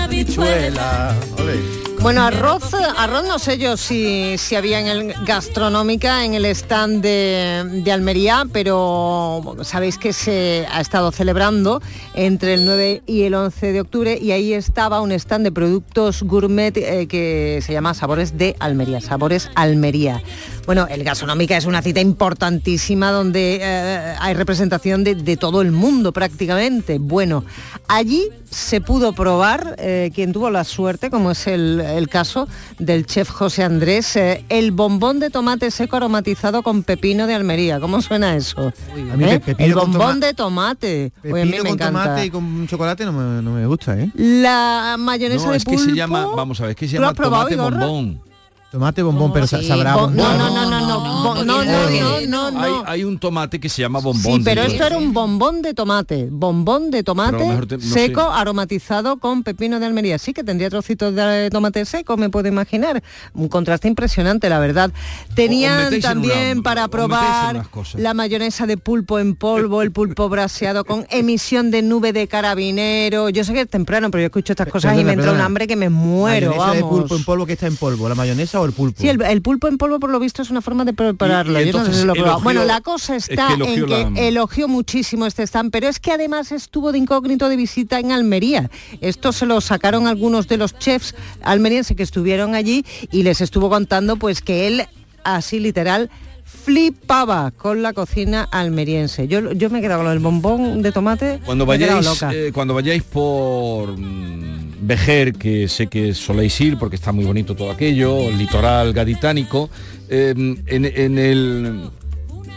Habichuela. ole. Bueno, arroz, arroz no sé yo si, si había en el gastronómica en el stand de, de Almería, pero sabéis que se ha estado celebrando entre el 9 y el 11 de octubre y ahí estaba un stand de productos gourmet eh, que se llama Sabores de Almería, Sabores Almería. Bueno, el gastronómica es una cita importantísima donde eh, hay representación de, de todo el mundo prácticamente. Bueno, allí se pudo probar, eh, quien tuvo la suerte, como es el, el caso del chef José Andrés, eh, el bombón de tomate seco aromatizado con pepino de Almería. ¿Cómo suena eso? A mí ¿Eh? pepino el bombón toma- de tomate. Oye, a mí Pepino me con encanta. tomate y con chocolate no me, no me gusta, ¿eh? La mayonesa No, de es que se llama, vamos a ver, es que se ¿Tú lo llama has probado, tomate bombón. Tomate bombón, pero sabrá Bo- bombón. no, no, no, no, no, no, no no, no. Hay, hay un tomate que se llama bombón. Sí, pero esto era un bombón de tomate, bombón de tomate mejor te- no seco sé. aromatizado con pepino de Almería. Sí que tendría trocitos de tomate seco, me puedo imaginar. Un contraste impresionante, la verdad. Tenían también una- para probar la mayonesa de pulpo en polvo, el pulpo braseado con emisión de nube de carabinero. Yo sé que es temprano, pero yo escucho estas cosas y me entra un hambre que me muero, Mayonesa de vamos. pulpo en polvo que está en polvo, la mayonesa o el pulpo. Sí, el, el pulpo en polvo por lo visto es una forma de prepararlo. Y- y Yo no sé entonces si lo bueno, la cosa es que está en que la- elogió muchísimo este stand, pero es que además estuvo de incógnito de visita en Almería. Esto se lo sacaron algunos de los chefs almerienses que estuvieron allí y les estuvo contando pues que él, así literal, flipaba con la cocina almeriense. Yo, yo me he quedado con el bombón de tomate. Cuando vayáis, loca. eh, cuando vayáis por mm, Vejer, que sé que soléis ir porque está muy bonito todo aquello, el litoral gaditánico, eh, en, en el,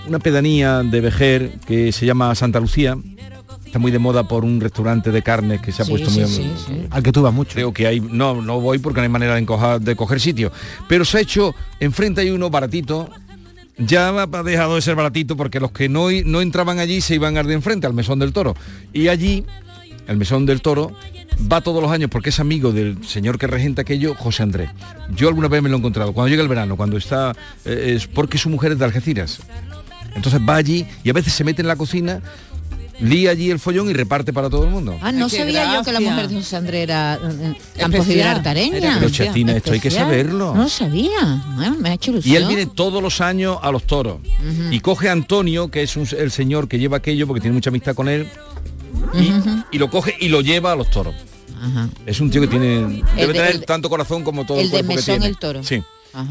una pedanía de Vejer que se llama Santa Lucía, está muy de moda por un restaurante de carnes que se ha Sí, puesto sí, muy sí, sí. Al que tú vas mucho. Creo que hay, no, no voy porque no hay manera de, encojar- de coger sitio. Pero se ha hecho, enfrente hay uno baratito, ya ha dejado de ser baratito porque los que no, no entraban allí se iban al de enfrente, al Mesón del Toro. Y allí, el Mesón del Toro, va todos los años porque es amigo del señor que regenta aquello, José Andrés. Yo alguna vez me lo he encontrado, cuando llega el verano, cuando está, eh, es porque su mujer es de Algeciras. Entonces va allí y a veces se mete en la cocina, lía allí el follón y reparte para todo el mundo. Ah, no Qué sabía yo que la mujer de José Andrés era eh, Campos de. Artareña. Era Pero Chatina, esto hay que saberlo. No lo sabía. Ah, me ha hecho ilusión. Y él viene todos los años a los toros. Y coge a Antonio, que es un- el señor que lleva aquello, porque tiene mucha amistad con él, y, lo coge y lo lleva a los toros. Es un tío que tiene debe tener tanto corazón como todo el, el cuerpo de que tiene. el toro. Sí.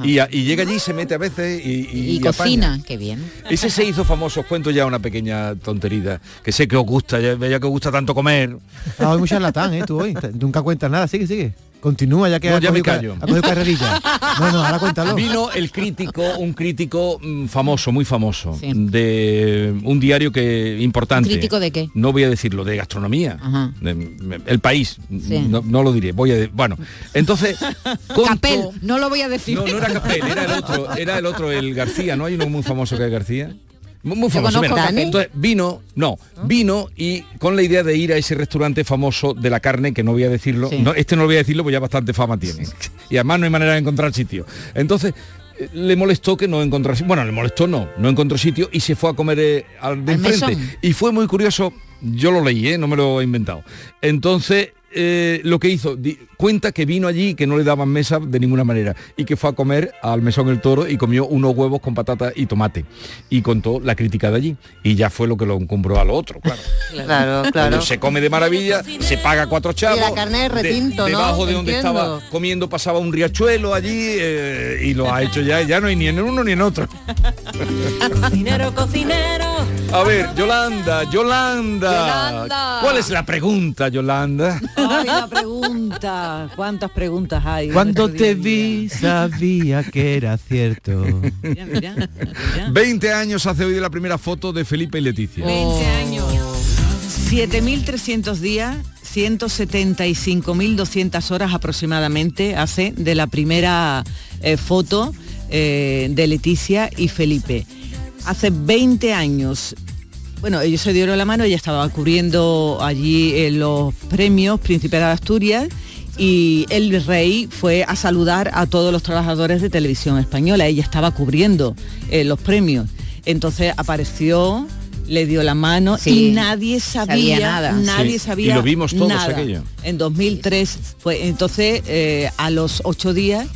Y, llega allí, se mete a veces y, y, cocina, qué bien. Ese se hizo famoso, os cuento ya una pequeña tontería, que sé que os gusta, ya, ya que os gusta tanto comer. Ah, hoy muy charlatán, ¿eh? Tú hoy, nunca cuentas nada, sigue, sigue. Continúa ya que no, ha, ya cogido, me callo. ha cogido carrerilla. No, no, ahora cuéntalo. Vino el crítico, un crítico mm, famoso, muy famoso, de un diario que importante. ¿Un crítico de qué? No voy a decirlo, de gastronomía. Ajá. De- el país. Sí. No, no lo diré. Voy a de- bueno. Entonces. contó- Capel, no lo voy a decir. No, no era Capel, era el otro, era el otro, el García, ¿no? Hay uno muy famoso que es García. Muy, famoso. mira. Entonces vino, no, vino y con la idea de ir a ese restaurante famoso de la carne, que no voy a decirlo, Sí. no, este no lo voy a decirlo, pues ya bastante fama tiene. Y además no hay manera de encontrar sitio. Entonces eh, le molestó que no encontró bueno le molestó no no encontró sitio y se fue a comer eh, al de enfrente y fue muy curioso yo lo leí ¿eh? no me lo he inventado entonces eh, lo que hizo di- cuenta que vino allí y que no le daban mesa de ninguna manera y que fue a comer al mesón el toro y comió unos huevos con patata y tomate y contó la crítica de allí y ya fue lo que lo encumbró a lo otro claro Claro, claro. Se come de maravilla, se paga cuatro chavos. Y la carne de retinto. Debajo de donde Entiendo. estaba comiendo pasaba un riachuelo allí eh, y lo ha hecho ya, ya no hay ni en uno ni en otro. Cocinero, cocinero. A ver, Yolanda, Yolanda. Yolanda. ¿Cuál es la pregunta, Yolanda? Ay, la pregunta. ¿Cuántas preguntas hay? Cuando te vi sabía que era cierto. Mira, mira, mira. 20 años hace hoy de la primera foto de Felipe y Leticia. 20 años. 7.300 días, 175.200 horas aproximadamente hace de la primera eh, foto eh, de Leticia y Felipe. Hace 20 años, bueno, ellos se dieron la mano, ella estaba cubriendo allí eh, los premios Príncipe de Asturias y el rey fue a saludar a todos los trabajadores de televisión española. Ella estaba cubriendo eh, los premios. Entonces apareció, le dio la mano Sí, y nadie sabía, sabía nada. Nadie Sí, sabía y lo vimos todos nada. aquello. En 2003 fue entonces eh, a los ocho días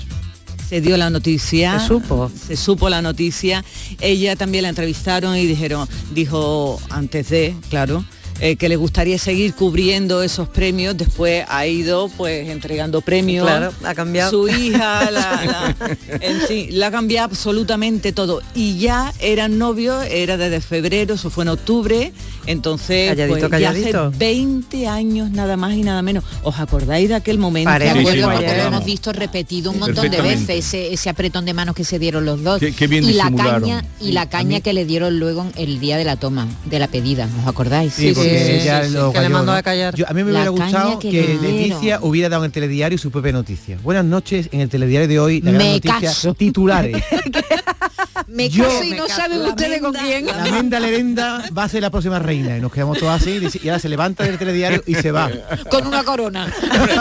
se dio la noticia. Se supo. Se supo la noticia. Ella también la entrevistaron y dijeron, dijo antes de, claro, eh, que le gustaría seguir cubriendo esos premios. Después ha ido pues entregando premios. Claro, ha cambiado. Su hija, la, la- en fin, la ha cambiado absolutamente todo. Y ya eran novios, era desde febrero, eso fue en octubre. Entonces, Calladito, pues, ya calladito. hace 20 años nada más y nada menos. ¿Os acordáis de aquel momento? Parece Sí, porque lo hemos visto repetido un montón de veces ese, ese apretón de manos que se dieron los dos Qué- qué bien y la caña y la caña que le dieron luego el día de la toma de la pedida ¿os acordáis? Sí, porque sí, ya sí, sí, lo que le cayó, mandó ¿no? a callar. Yo- a mí me La hubiera gustado que. Leticia hubiera dado en el telediario su propia noticia. Buenas noches, en el telediario de hoy, la gran Me noticia, caso. titulares. me Yo- caso y Me no caso. saben La ustedes con quién La Menda Lerenda va a ser la próxima reina y nos quedamos todos así y ahora se levanta del telediario y se va. con una corona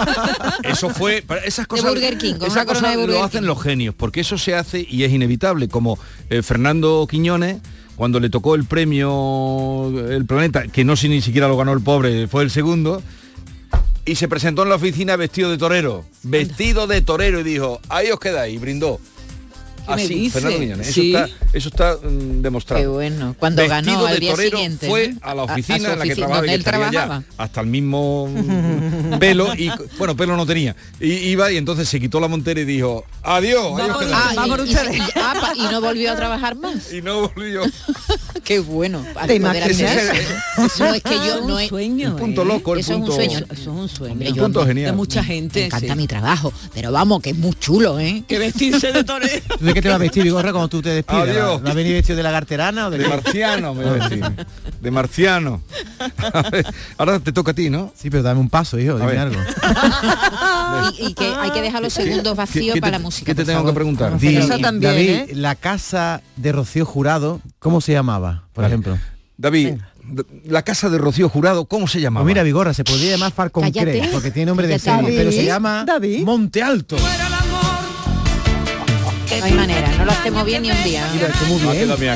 Eso fue, para esas cosas, Burger King, con esas una corona cosas de Burger lo hacen King. los genios, porque eso se hace y es inevitable, como eh, Fernando Quiñones cuando le tocó el premio El Planeta, que no sé ni siquiera lo ganó el pobre, fue el segundo, y se presentó en la oficina vestido de torero, vestido de torero y dijo, ahí os quedáis, y brindó. ¿Qué me Así, dice? Fernando Quiñones, Sí. eso está, eso está mm, demostrado. qué bueno cuando Vestido ganó al de día torero siguiente fue ¿no? a la A- a oficina su en la que oficina, trabajaba, donde que él estaría ya trabajaba hasta el mismo mm, pelo y bueno pelo no tenía y iba y entonces se quitó la montera y dijo adiós ahí os quedáis". Ah, y- y, ah, y no volvió a trabajar más y no volvió qué bueno ¿Te imaginas? eso. no es que yo un no es sueño, el punto ¿eh? loco el es un punto sueño. Eso es un sueño. El punto de genial mucha me gente. encanta sí. mi trabajo pero vamos que es muy chulo ¿eh? Que vestirse de torero. ¿Tú de qué te vas a vestir, Vigorra, cuando tú te despides? Adiós. ¿Va a venir vestido de lagarterana o de, de marciano me voy a decir. de marciano A ver, ahora te toca a ti no Sí, pero dame un paso, hijo, dime algo. y, y que hay que dejar los segundos ¿Qué- vacíos qué te- para la música qué te tengo favor. que preguntar Di, Eso también, David, ¿eh? la casa de Rocío Jurado, ¿cómo se llamaba, por Vale. ejemplo? David d- la casa de Rocío Jurado cómo se llamaba Pues mira, Vigorra, se podría llamar Falcon. Crest, porque tiene nombre de serie, pero se llama David. Monte Alto. No hay manera no lo hacemos bien ni un día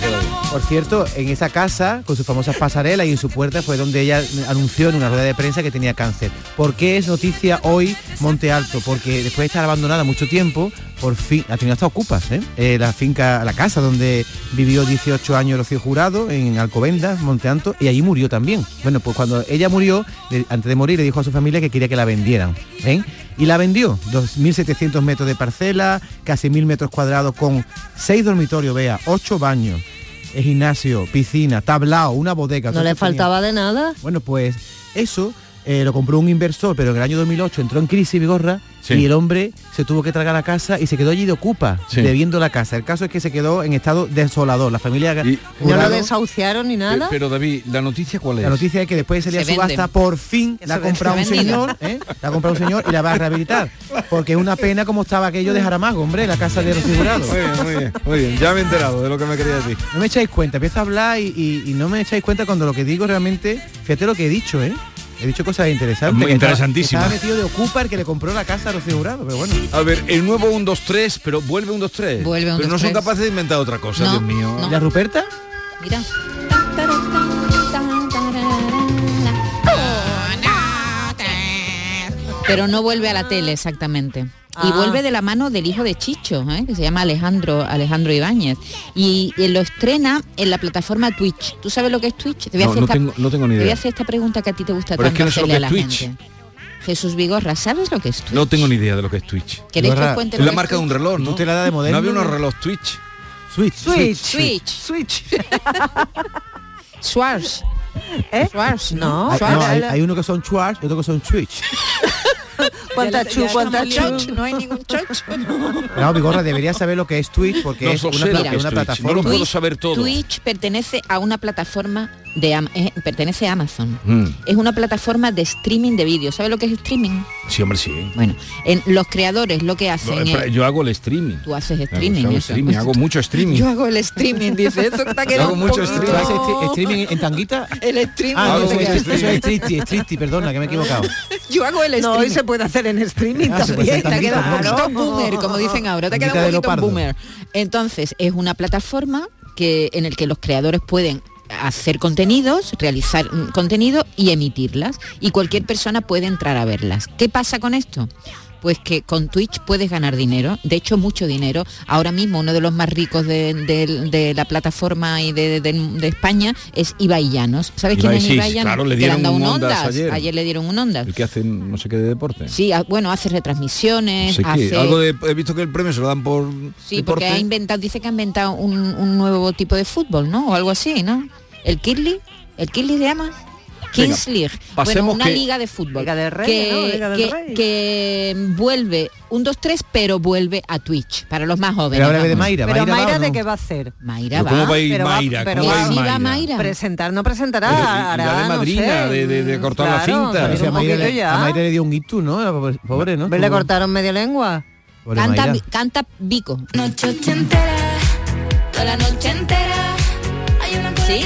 Ah. Por cierto, en esa casa, con sus famosas pasarelas y en su puerta fue donde ella anunció en una rueda de prensa que tenía cáncer. ¿Por qué es noticia hoy Monte Alto, porque después de estar abandonada mucho tiempo, por fin ha tenido hasta ocupas, ¿eh? Eh, la finca, la casa donde vivió 18 años Rocío Jurado, en Alcobendas, Monte Alto, y allí murió también. Bueno, pues cuando ella murió, antes de morir, le dijo a su familia que quería que la vendieran. ¿eh? Y la vendió, 2.700 metros de parcela, casi 1.000 metros cuadrados, con 6 dormitorios, vea, 8 baños, gimnasio, piscina, tablao, una bodega. ¿No le tenía. faltaba de nada? Bueno, pues eso eh, lo compró un inversor, pero en el año 2008 entró en crisis Vigorra Sí. y el hombre se tuvo que tragar la casa y se quedó allí de ocupa, Sí. debiendo la casa. El caso es que se quedó en estado desolador. La familia ¿No lo desahuciaron ni nada? Pero David, ¿la noticia cuál es? la noticia es que después de Se salir a subasta, por fin la ha se comprado un. Se señor, ¿eh? la ha comprado un señor y la va a rehabilitar. Porque es una pena como estaba aquello de Jaramago, hombre, la casa de los figurados. Muy bien, muy bien, muy bien. Ya me he enterado de lo que me quería decir. No me echáis cuenta, empiezo a hablar y, y- y no me echáis cuenta cuando lo que digo realmente, fíjate lo que he dicho, ¿eh? He dicho cosas interesantes. Muy interesantísimas. Estaba metido de ocupa el que le compró la casa a los figurados, pero bueno. A ver, el nuevo 1, 2, 3, pero vuelve 1, 2, 3. Vuelve un, Pero dos, no son capaces de inventar otra cosa, No, Dios mío. no. ¿Y la Ruperta? Mira. Pero no vuelve a la tele exactamente. Y Ah. vuelve de la mano del hijo de Chicho, ¿eh? que se llama Alejandro Alejandro Ibáñez. Y, y lo estrena en la plataforma Twitch. ¿Tú sabes lo que es Twitch? Te voy a No, hacer no esta- tengo- no tengo ni Te voy idea. a hacer esta pregunta que a ti te gusta Pero es tanto que no sé lo hacerle que a es la Twitch. gente. Jesús Vigorra, ¿sabes lo que es Twitch? No tengo ni idea de lo que es Twitch. ¿Queréis que os cuente Es lo la que marca de un reloj, ¿no? Te la das de moderno, No había unos ¿no? reloj Twitch. Switch. Switch. Switch. Switch. Schwarz. ¿Eh? Schwarz, No. Hay, Schwarz. no, hay- hay uno que son Schwarz y otro que son Switch. ¿Cuánta chu, cuánta chu? No hay ningún chocho. No, Vigorra debería saber lo que es Twitch porque No es una, sé lo pla- que es una Twitch, plataforma. no lo puedo saber todo. Twitch pertenece a una plataforma de eh, pertenece a Amazon. Mm. Es una plataforma de streaming de vídeos. ¿Sabes lo que es streaming? Sí, hombre, sí. Bueno, en los creadores lo que No, hacen es yo hago el streaming. tú haces Hago- streaming, hago, eso. streaming, hago mucho streaming. Yo hago el streaming, dice, eso que te ha Yo quedado hago mucho poquito- ¿Tú haces stri- streaming en tanguita? El streaming. Ah, no, que es, hace. eso es perdona, que me he equivocado. Yo hago el No, streaming. hoy se puede hacer en streaming Ah, también. te ha quedado un claro. poquito boomer, como dicen ahora, te ha quedado un poquito boomer. Entonces, es una plataforma que en el que los creadores pueden hacer contenidos, realizar contenido y emitirlas. Y cualquier persona puede entrar a verlas. ¿Qué pasa con esto? Pues que con Twitch puedes ganar dinero, de hecho mucho dinero. Ahora mismo uno de los más ricos de, de- de la plataforma y de, de- España es Ibai Llanos. ¿Sabes quién Ibai, es sí, Ibai Llanos? claro, le dieron un Ondas Ondas. ayer. ayer le dieron un Ondas. El que hace no sé qué de deporte. Sí, ah, bueno, hace retransmisiones, No sé hace... Algo de, he visto que el premio se lo dan por Sí, deporte. porque ha inventado, dice que ha inventado un, un nuevo tipo de fútbol, ¿no? O algo así, ¿no? El Kirli, el Kirli se llama Kings League. Bueno, una que- liga de fútbol. Liga de Rey, que, ¿no? Liga del que- Rey. que vuelve un 2-3, pero vuelve a Twitch, para los más jóvenes. Pero ahora de. Mayra, Pero Mayra, Mayra va, ¿o de no? qué va a hacer? Mayra va. ¿Cómo va a ir Pero va- Mayra? pero ¿Cómo va- va a ir Sí, va Mayra? Mayra. Presentar no presentará, Pero, y- y hará, la de no madrina, sé, de- de- de cortar la cinta. a Mayra, le, ya. a Mayra le dio un itu, ¿no? Pobre- ¿no? Le cortaron media lengua. pobre Canta, Mayra. Canta Vico. Noche entera, toda la noche entera. ¿Sí?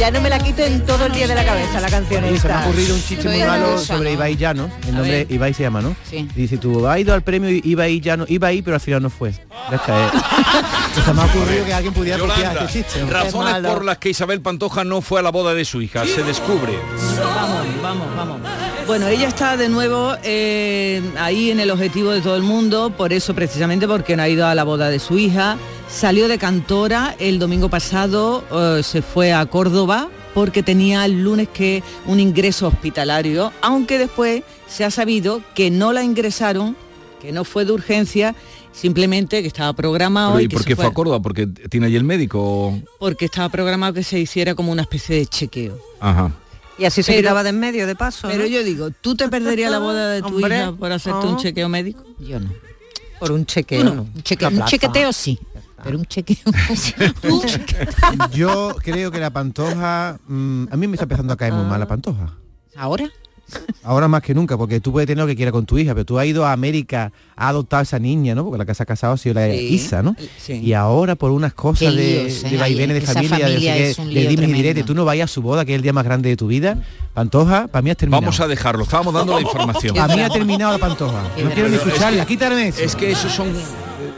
Ya no me la quito en todo el día de la cabeza la canción Oye, se me ha ocurrido un chiste muy malo sobre ¿no? Ibai Llanos. El nombre. Ibai se llama, ¿no? Sí. Dice tú, ha ido al premio Ibai Llanos, iba ahí, pero al final no fue. Ya está, eh. Se me ha ocurrido que alguien pudiera copiar este chiste. razones por las que Isabel Pantoja no fue a la boda de su hija. Se descubre. Vamos, vamos, vamos. Bueno, ella está de nuevo eh, ahí en el objetivo de todo el mundo, por eso precisamente porque no ha ido a la boda de su hija. Salió de cantora el domingo pasado, eh, se fue a Córdoba porque tenía el lunes que un ingreso hospitalario, aunque después se ha sabido que no la ingresaron, que no fue de urgencia, simplemente que estaba programado Pero, y ¿Y por qué fue a Córdoba? Porque tiene allí el médico. porque estaba programado que se hiciera como una especie de chequeo. Ajá. Y así se Pero- quitaba de en medio de paso. Pero ¿no? yo digo, ¿tú te perderías la boda de tu Hombre, hija por hacerte un chequeo médico? Yo no. Por un chequeo. Tú no. ¿no? Un, cheque- Una un chequeteo sí, pero un chequeo... Un. Yo creo que la pantoja. mm, a mí me está empezando a caer muy mal la pantoja. ¿Ahora? Ahora más que nunca, porque tú puedes tener lo que quieras con tu hija, pero tú has ido a América, a adoptar a esa niña, ¿no? Porque la que se ha casado ha sido la Sí, Isa, ¿no? sí. Y ahora por unas cosas de, ¿eh? de vaivenes de familia, de, familia de lío dimes y diretes, tú no vayas a su boda, que es el día más grande de tu vida. Pantoja, para mí has terminado. Vamos a dejarlo. Estábamos dando la información. A mí ha terminado la pantoja. No quiero ni escucharla, que- quítame eso. Es que esos son.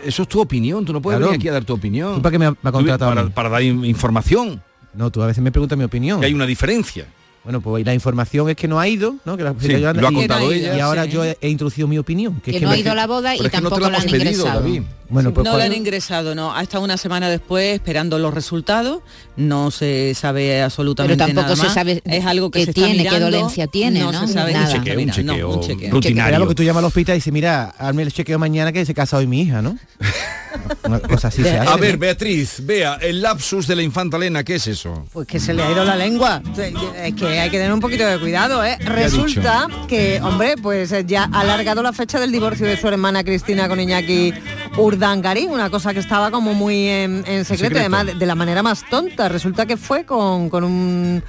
Eso es tu opinión. Tú no puedes Claro. venir aquí a dar tu opinión. ¿Tú para qué me ha, me ha contratado a para, dar in- información. No, tú a veces me preguntas mi opinión. Que hay una diferencia. Bueno, pues la información es que no ha ido, ¿no? Que la, Sí, lo ha contado y, ella. y ahora Sí. yo he, he introducido mi opinión. Que, Que es que no ha ido a la boda y no tampoco lo la han pedido, ingresado. David. Bueno, pues no ¿cuál- lo han ingresado, no. Hasta una semana después, esperando los resultados, no se sabe absolutamente Pero tampoco nada se sabe es algo que qué se está tiene, qué mirando, dolencia tiene, ¿no? se sabe Nada. Un está chequeo, un chequeo un chequeo. rutinario. Que tú llamas al hospital y dices, mira, hazme el chequeo mañana que se casa hoy mi hija, ¿no? Una cosa así se hace. A ver, Beatriz, vea, el lapsus de la infanta Elena, ¿qué es eso? Pues que se le ha ido la lengua. Es que hay que tener un poquito de cuidado, ¿eh? Resulta que, hombre, pues ya ha alargado la fecha del divorcio de su hermana Cristina con Iñaki Urdangarín, una cosa que estaba como muy en, en secreto, secreto. además de, de la manera más tonta. Resulta que fue con, con un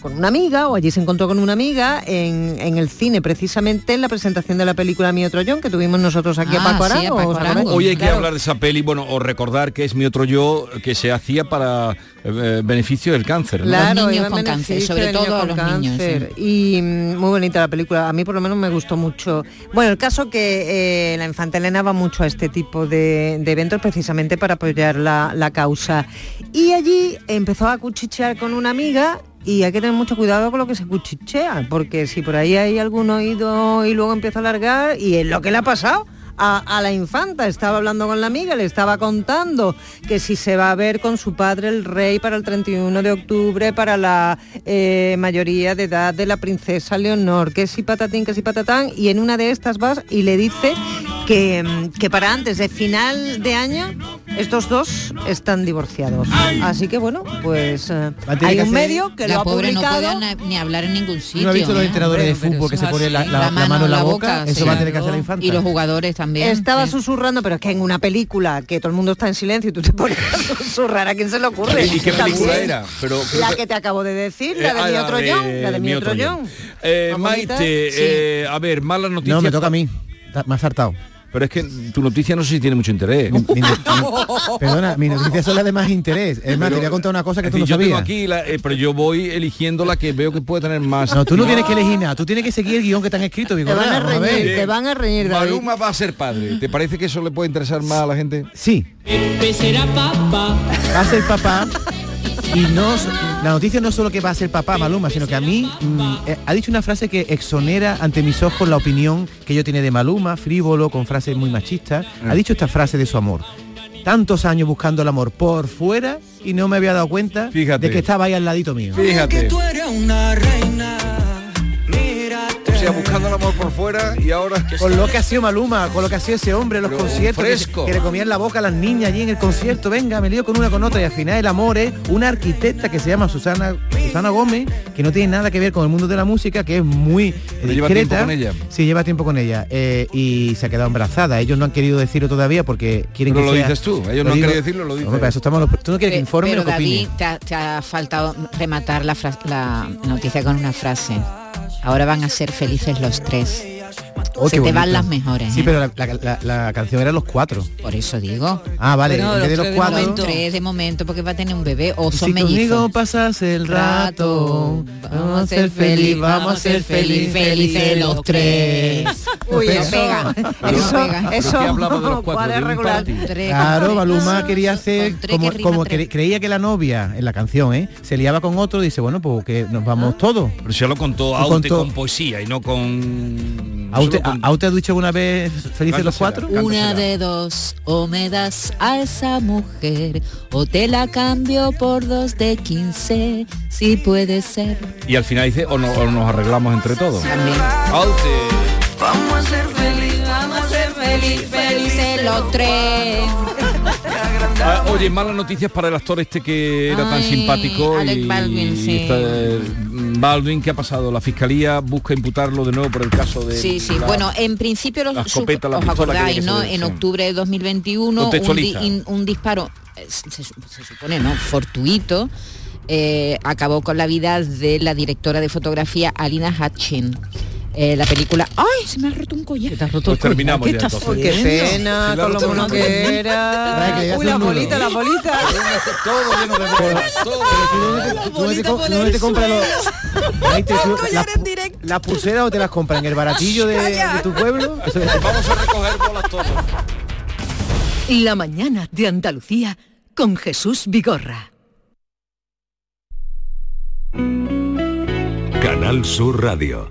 con una amiga o allí se encontró con una amiga en, en el cine precisamente en la presentación de la película Mi otro John que tuvimos nosotros aquí a Ah, sí, a Paco. Arango. Hoy hay que Claro. hablar de esa peli, bueno, o recordar que es mi otro yo que se hacía para eh, beneficio del cáncer. ¿no? Claro, niños iba en con cáncer, sobre todo niños a con los niños, cáncer. Y mm, muy bonita la película, a mí por lo menos me gustó mucho. Bueno, el caso que eh, la infanta Elena va mucho a este tipo de, de eventos precisamente para apoyar la, la causa. Y allí empezó a cuchichear con una amiga y hay que tener mucho cuidado con lo que se cuchichea, porque si por ahí hay algún oído y luego empieza a alargar, y es lo que le ha pasado. A, a la infanta, estaba hablando con la amiga, le estaba contando que si se va a ver con su padre el rey para el 31 de octubre, para la eh, mayoría de edad de la princesa Leonor, que si patatín, que si patatán, y en una de estas vas y le dice que, que para antes de final de año estos dos están divorciados. Así que bueno, pues eh, hay un medio que la lo ha pobre publicado. no puede na- ni hablar en ningún sitio. ¿No has visto los entrenadores de Pero fútbol que eso se es ponen la, así. la- la mano en la boca? Eso sí. va a tener que hacer la infanta. Y los jugadores también. Estaba sí. susurrando, pero es que en una película que todo el mundo está en silencio y tú te pones a susurrar, ¿a quién se le ocurre? ¿Y qué película También. era? Pero, La que- te acabo de decir, la Eh, de ah, mi otro John, la de mi Mi otro John. Eh, Maite, eh, a ver, malas noticias. No, me toca a mí. Me has saltado. Pero es que tu noticia no sé si tiene mucho interés. Perdona, mis noticias son las de más interés. Es más, te voy a contar una cosa que tú no yo tengo sabías. aquí, la- eh, pero yo voy eligiendo la que veo que puede tener más. No, tú no tienes que elegir nada, tú tienes que seguir el guion que te han escrito, Te van a. Vamos a ver. reñir, te van a reñir, David. Maluma va a ser padre. ¿Te parece que eso le puede interesar más a la gente? Sí. será papá. Va a ser papá y no la noticia no es solo que va a ser papá Maluma, sino que a mí mm, eh, ha dicho una frase que exonera ante mis ojos la opinión que yo tiene de Maluma, frívolo, con frases muy machistas. Ha dicho esta frase de su amor. Tantos años buscando el amor por fuera y no me había dado cuenta Fíjate. de que estaba ahí al ladito mío. Fíjate. eres una reina. Sea, buscando el amor por fuera y ahora... Con lo que ha sido Maluma, con lo que ha sido ese hombre en los Pero conciertos, que, se- fresco. que le comían la boca a las niñas allí en el concierto, venga, me lío con una con otra y al final el amor es una arquitecta que se llama Susana, Susana Gómez, que no tiene nada que ver con el mundo de la música, que es muy Pero lleva discreta. tiempo con ella. Sí, lleva tiempo con ella eh, y se ha quedado embarazada. Ellos no han querido decirlo todavía porque quieren Pero que lo sea- dices tú, ellos no han digo- querido decirlo, lo dices. Para eso estamos los- Tú no quieres que informe pero David, opine. te ha, te ha faltado rematar la noticia con una frase. Ahora van a ser felices los tres. Oh, Se te van las mejores. Sí, ¿eh? pero la, la- la- la canción era los cuatro. Por eso digo. Ah, vale, Bueno, de los tres cuatro. momento. Tres de momento porque va a tener un bebé o son si conmigo mellizos. pasas el rato, vamos a ser feliz, vamos a ser feliz, felices los tres. Uy, Pega. eso, pega. eso, Claro, Baluma quería hacer como, como cre- creía que la novia en la canción, ¿eh? Se liaba con otro, dice, bueno, pues que nos vamos todos. Pero se lo contó Aute contó. con poesía y no con... ¿Aute, solo con- ¿Aute ha dicho alguna vez felices los cuatro? Una de dos, o me das a esa mujer, o te la cambio por dos de 15, si puede ser. Y al final dice, o, no- o nos arreglamos entre todos. También. Vamos a ser feliz, vamos a ser feliz, Felices los tres. Ah, oye, malas noticias para el actor este que era tan simpático. Alec y, Baldwin, sí. y está, eh, Baldwin, ¿qué ha pasado? La fiscalía busca imputarlo de nuevo por el caso de... Sí, sí. la- Bueno, en principio los, la escopeta, la os acordáis, que ¿no? En octubre de 2021 un, di- in- un disparo, eh, se, se supone, ¿no? Fortuito. eh, acabó con la vida de la directora de fotografía Alina Hatchin. Eh, la película ¡Ay! Se me ha roto un collar. Te has roto Pues el collar. terminamos ¿Qué ya. Qué haciendo? pena, Sí, la con lo una que era. Uy, hace la un nudo. bolita, la bolita. Todo lleno de bolas, todo. ¿Tú dónde te- compras los... Tú- las pu- ¿Las pulseras o te las compras en el baratillo de, de tu pueblo? Vamos a recoger bolas todos. La mañana de Andalucía con Jesús Vigorra. Canal Sur Radio.